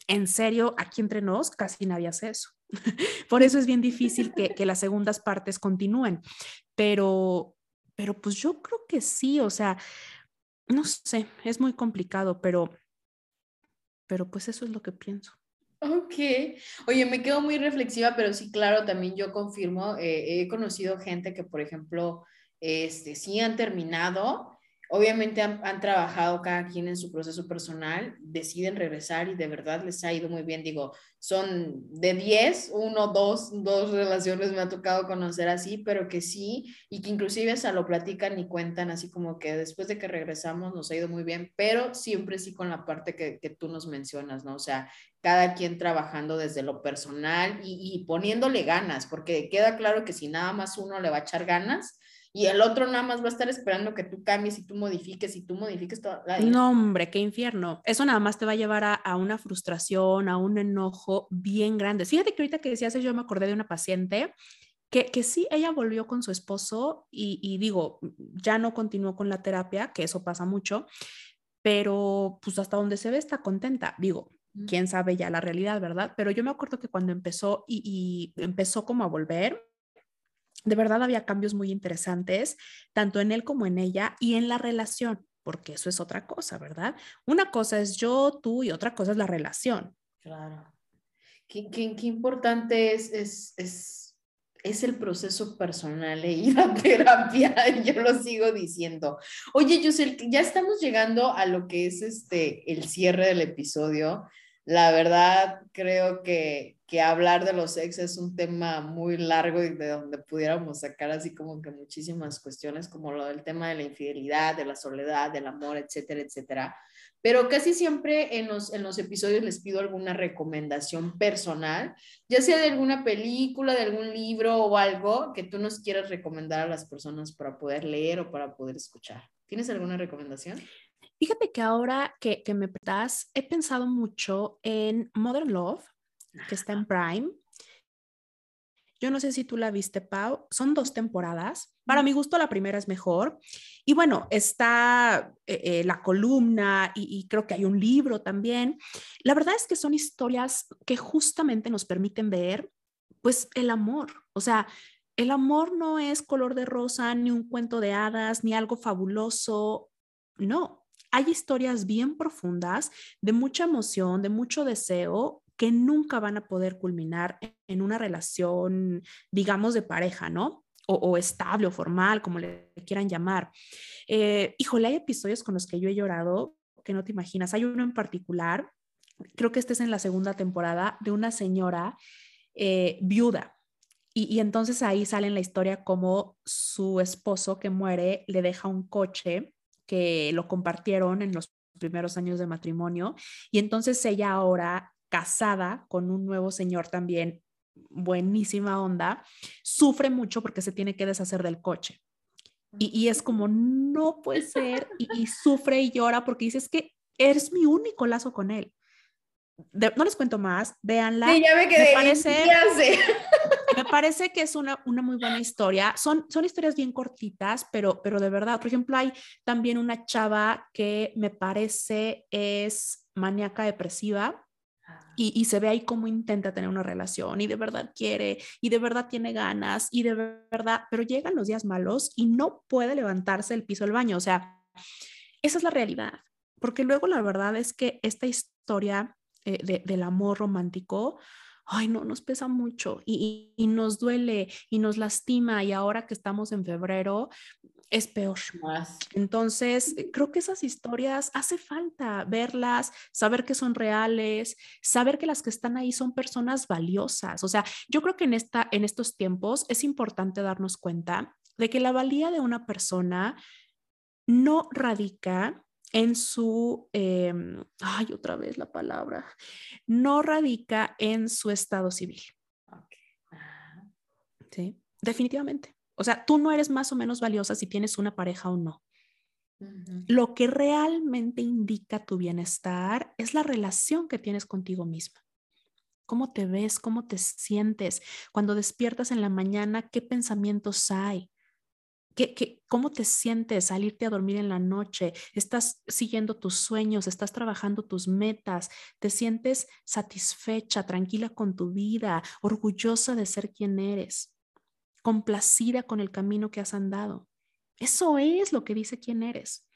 En serio, aquí entre nos casi nadie hace eso. Por eso es bien difícil que, las segundas partes continúen. Pero, pero pues yo creo que sí, o sea, no sé, es muy complicado, pero pero pues eso es lo que pienso. Ok. Oye, me quedo muy reflexiva, pero sí, claro, también yo confirmo, eh, he conocido gente que, por ejemplo, este, sí han terminado Obviamente han, trabajado cada quien en su proceso personal, deciden regresar y de verdad les ha ido muy bien. Digo, son de 10, uno, dos, dos relaciones me ha tocado conocer así, pero que sí, y que inclusive hasta lo platican y cuentan así como que después de que regresamos nos ha ido muy bien, pero siempre sí con la parte que, que tú nos mencionas, ¿no? O sea, cada quien trabajando desde lo personal y, y poniéndole ganas, porque queda claro que si nada más uno le va a echar ganas, y el otro nada más va a estar esperando que tú cambies y tú modifiques y tú modifiques todo. No, hombre, qué infierno. Eso nada más te va a llevar a, una frustración, a un enojo bien grande. Fíjate que ahorita que decías eso, yo me acordé de una paciente que, que sí, ella volvió con su esposo y, y digo, ya no continuó con la terapia, que eso pasa mucho, pero pues hasta donde se ve está contenta. Digo, quién sabe ya la realidad, ¿verdad? Pero yo me acuerdo que cuando empezó y, y empezó como a volver, de verdad había cambios muy interesantes, tanto en él como en ella y en la relación, porque eso es otra cosa, ¿verdad? Una cosa es yo, tú y otra cosa es la relación. Claro. Qué, qué, qué importante es, es, es, es, el proceso personal e ir a terapia, yo lo sigo diciendo. Oye, Yusel, ya estamos llegando a lo que es este, el cierre del episodio. La verdad, creo que, que hablar de los ex es un tema muy largo y de donde pudiéramos sacar así como que muchísimas cuestiones, como lo del tema de la infidelidad, de la soledad, del amor, etcétera, etcétera. Pero casi siempre en los, en los episodios les pido alguna recomendación personal, ya sea de alguna película, de algún libro o algo que tú nos quieras recomendar a las personas para poder leer o para poder escuchar. ¿Tienes alguna recomendación? Fíjate que ahora que, que me das, he pensado mucho en Modern Love, que está en Prime. Yo no sé si tú la viste, Pau. Son dos temporadas. Para mi gusto, la primera es mejor. Y bueno, está eh, eh, la columna y, y, creo que hay un libro también. La verdad es que son historias que justamente nos permiten ver, pues, el amor. O sea, el amor no es color de rosa, ni un cuento de hadas, ni algo fabuloso. No, hay historias bien profundas, de mucha emoción, de mucho deseo, que nunca van a poder culminar en una relación, digamos, de pareja, ¿no? O, estable o formal, como le quieran llamar. Eh, híjole, hay episodios con los que yo he llorado que no te imaginas. Hay uno en particular, creo que este es en la segunda temporada, de una señora eh, viuda. Y, y entonces ahí sale en la historia como su esposo que muere le deja un coche que lo compartieron en los primeros años de matrimonio y entonces ella ahora casada con un nuevo señor también buenísima onda, sufre mucho porque se tiene que deshacer del coche. Y, es como, no puede ser, y, sufre y llora porque dice, es que eres mi único lazo con él. no les cuento más, véanla. Sí, ya me quedé. parece, me parece que es una, una muy buena historia. Son, son historias bien cortitas, pero, pero de verdad, por ejemplo, hay también una chava que me parece es maníaca depresiva. Ah. Y, y, se ve ahí cómo intenta tener una relación y de verdad quiere y de verdad tiene ganas y de verdad, pero llegan los días malos y no puede levantarse del piso del baño. O sea, esa es la realidad. Porque luego la verdad es que esta historia eh, de, del amor romántico, ay, no, nos pesa mucho y, nos duele y nos lastima y ahora que estamos en febrero es peor. Entonces, eh, creo que esas historias hace falta verlas, saber que son reales, saber que las que están ahí son personas valiosas. O sea, yo creo que en, esta, en estos tiempos es importante darnos cuenta de que la valía de una persona no radica en su, em, ay, otra vez la palabra, no radica en su estado civil. Sí, definitivamente. O sea, tú no eres más o menos valiosa si tienes una pareja o no. Lo que realmente indica tu bienestar es la relación que tienes contigo misma. ¿Cómo te ves? ¿Cómo te sientes? Cuando despiertas en la mañana, ¿qué pensamientos hay? ¿Qué, cómo te sientes al irte a dormir en la noche? ¿Estás siguiendo tus sueños? ¿Estás trabajando tus metas? ¿Te sientes satisfecha, tranquila con tu vida, orgullosa de ser quien eres, complacida con el camino que has andado? Eso es lo que dice quién eres.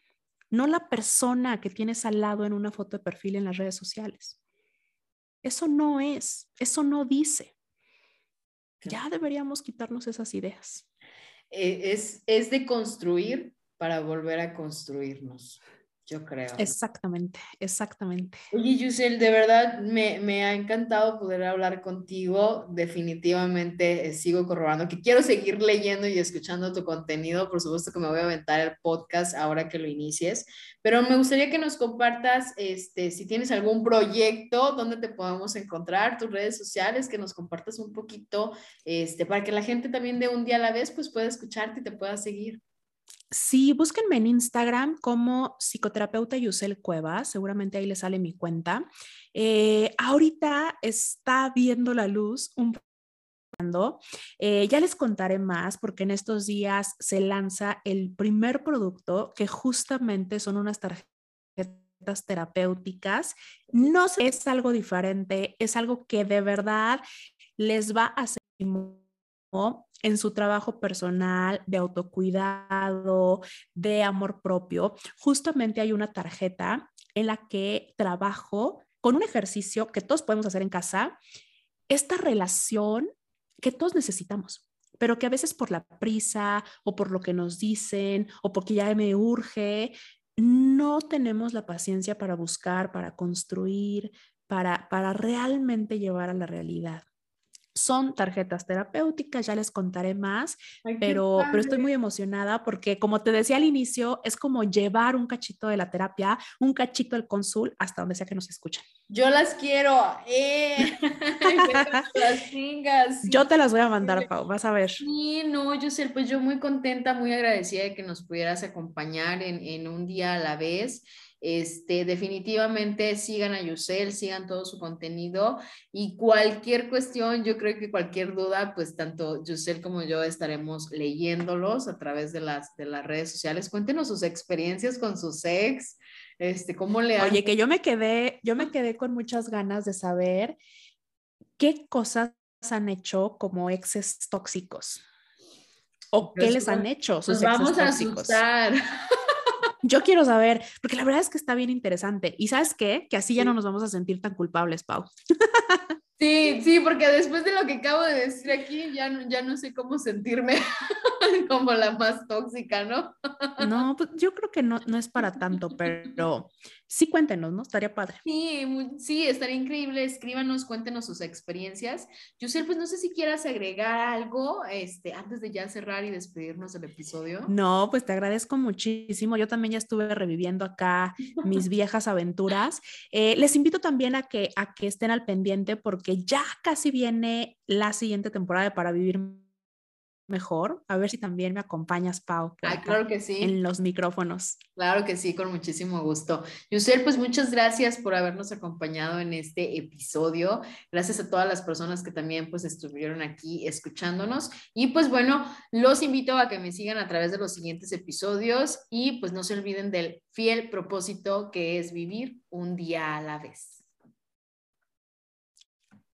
no la persona que tienes al lado en una foto de perfil en las redes sociales. Eso no es, eso no dice. Ya deberíamos quitarnos esas ideas. Eh, es, es de construir para volver a construirnos yo creo. Exactamente, exactamente. Oye, Yusel, de verdad me, me, ha encantado poder hablar contigo. Definitivamente eh, sigo corroborando que quiero seguir leyendo y escuchando tu contenido. Por supuesto que me voy a aventar el podcast ahora que lo inicies, pero me gustaría que nos compartas este, si tienes algún proyecto, dónde te podemos encontrar, tus redes sociales, que nos compartas un poquito este, para que la gente también de un día a la vez pues pueda escucharte y te pueda seguir. Sí, búsquenme en Instagram como psicoterapeuta Yusel Cuevas, seguramente ahí les sale mi cuenta. Eh, ahorita está viendo la luz un eh, ya les contaré más porque en estos días se lanza el primer producto que justamente son unas tarjetas terapéuticas. No es algo diferente, es algo que de verdad les va a hacer en su trabajo personal, de autocuidado, de amor propio, justamente hay una tarjeta en la que trabajo con un ejercicio que todos podemos hacer en casa, esta relación que todos necesitamos pero que a veces por la prisa o por lo que nos dicen o porque ya me urge, no tenemos la paciencia para buscar, para construir, para, para realmente llevar a la realidad. Son tarjetas terapéuticas, ya les contaré más, pero, pero estoy muy emocionada porque como te decía al inicio, es como llevar un cachito de la terapia, un cachito del consul hasta donde sea que nos escuchen. Yo las quiero. Eh. las Yo te las voy a mandar, Pau, vas a ver. Sí, no, yo sé, pues yo muy contenta, muy agradecida de que nos pudieras acompañar en, en un día a la vez. Este, definitivamente sigan a Yusel, sigan todo su contenido y cualquier cuestión, yo creo que cualquier duda, pues tanto Yusel como yo estaremos leyéndolos a través de las, de las redes sociales. Cuéntenos sus experiencias con sus ex, este, cómo le Oye, que yo me quedé, yo me quedé con muchas ganas de saber qué cosas han hecho como exes tóxicos. ¿O qué les han hecho sus exes vamos tóxicos? a asustar. Yo quiero saber, porque la verdad es que está bien interesante. ¿Y sabes qué? Que así ya no nos vamos a sentir tan culpables, Pau. Sí, sí, porque después de lo que acabo de decir aquí, ya, ya no sé cómo sentirme como la más tóxica, ¿no? No, pues yo creo que no, no es para tanto, pero sí cuéntenos, ¿no? Estaría padre. Sí, sí, estaría increíble. Escríbanos, cuéntenos sus experiencias. Yusel, pues no sé si quieras agregar algo este, antes de ya cerrar y despedirnos del episodio. No, pues te agradezco muchísimo. Yo también ya estuve reviviendo acá mis viejas aventuras. Eh, les invito también a que, a que estén al pendiente porque ya casi viene la siguiente temporada de Para Vivir Mejor. A ver si también me acompañas, Pau. claro que sí. En los micrófonos. Claro que sí, con muchísimo gusto. Yusel, pues muchas gracias por habernos acompañado en este episodio. Gracias a todas las personas que también pues estuvieron aquí escuchándonos. Y pues bueno, los invito a que me sigan a través de los siguientes episodios y pues no se olviden del fiel propósito que es vivir un día a la vez.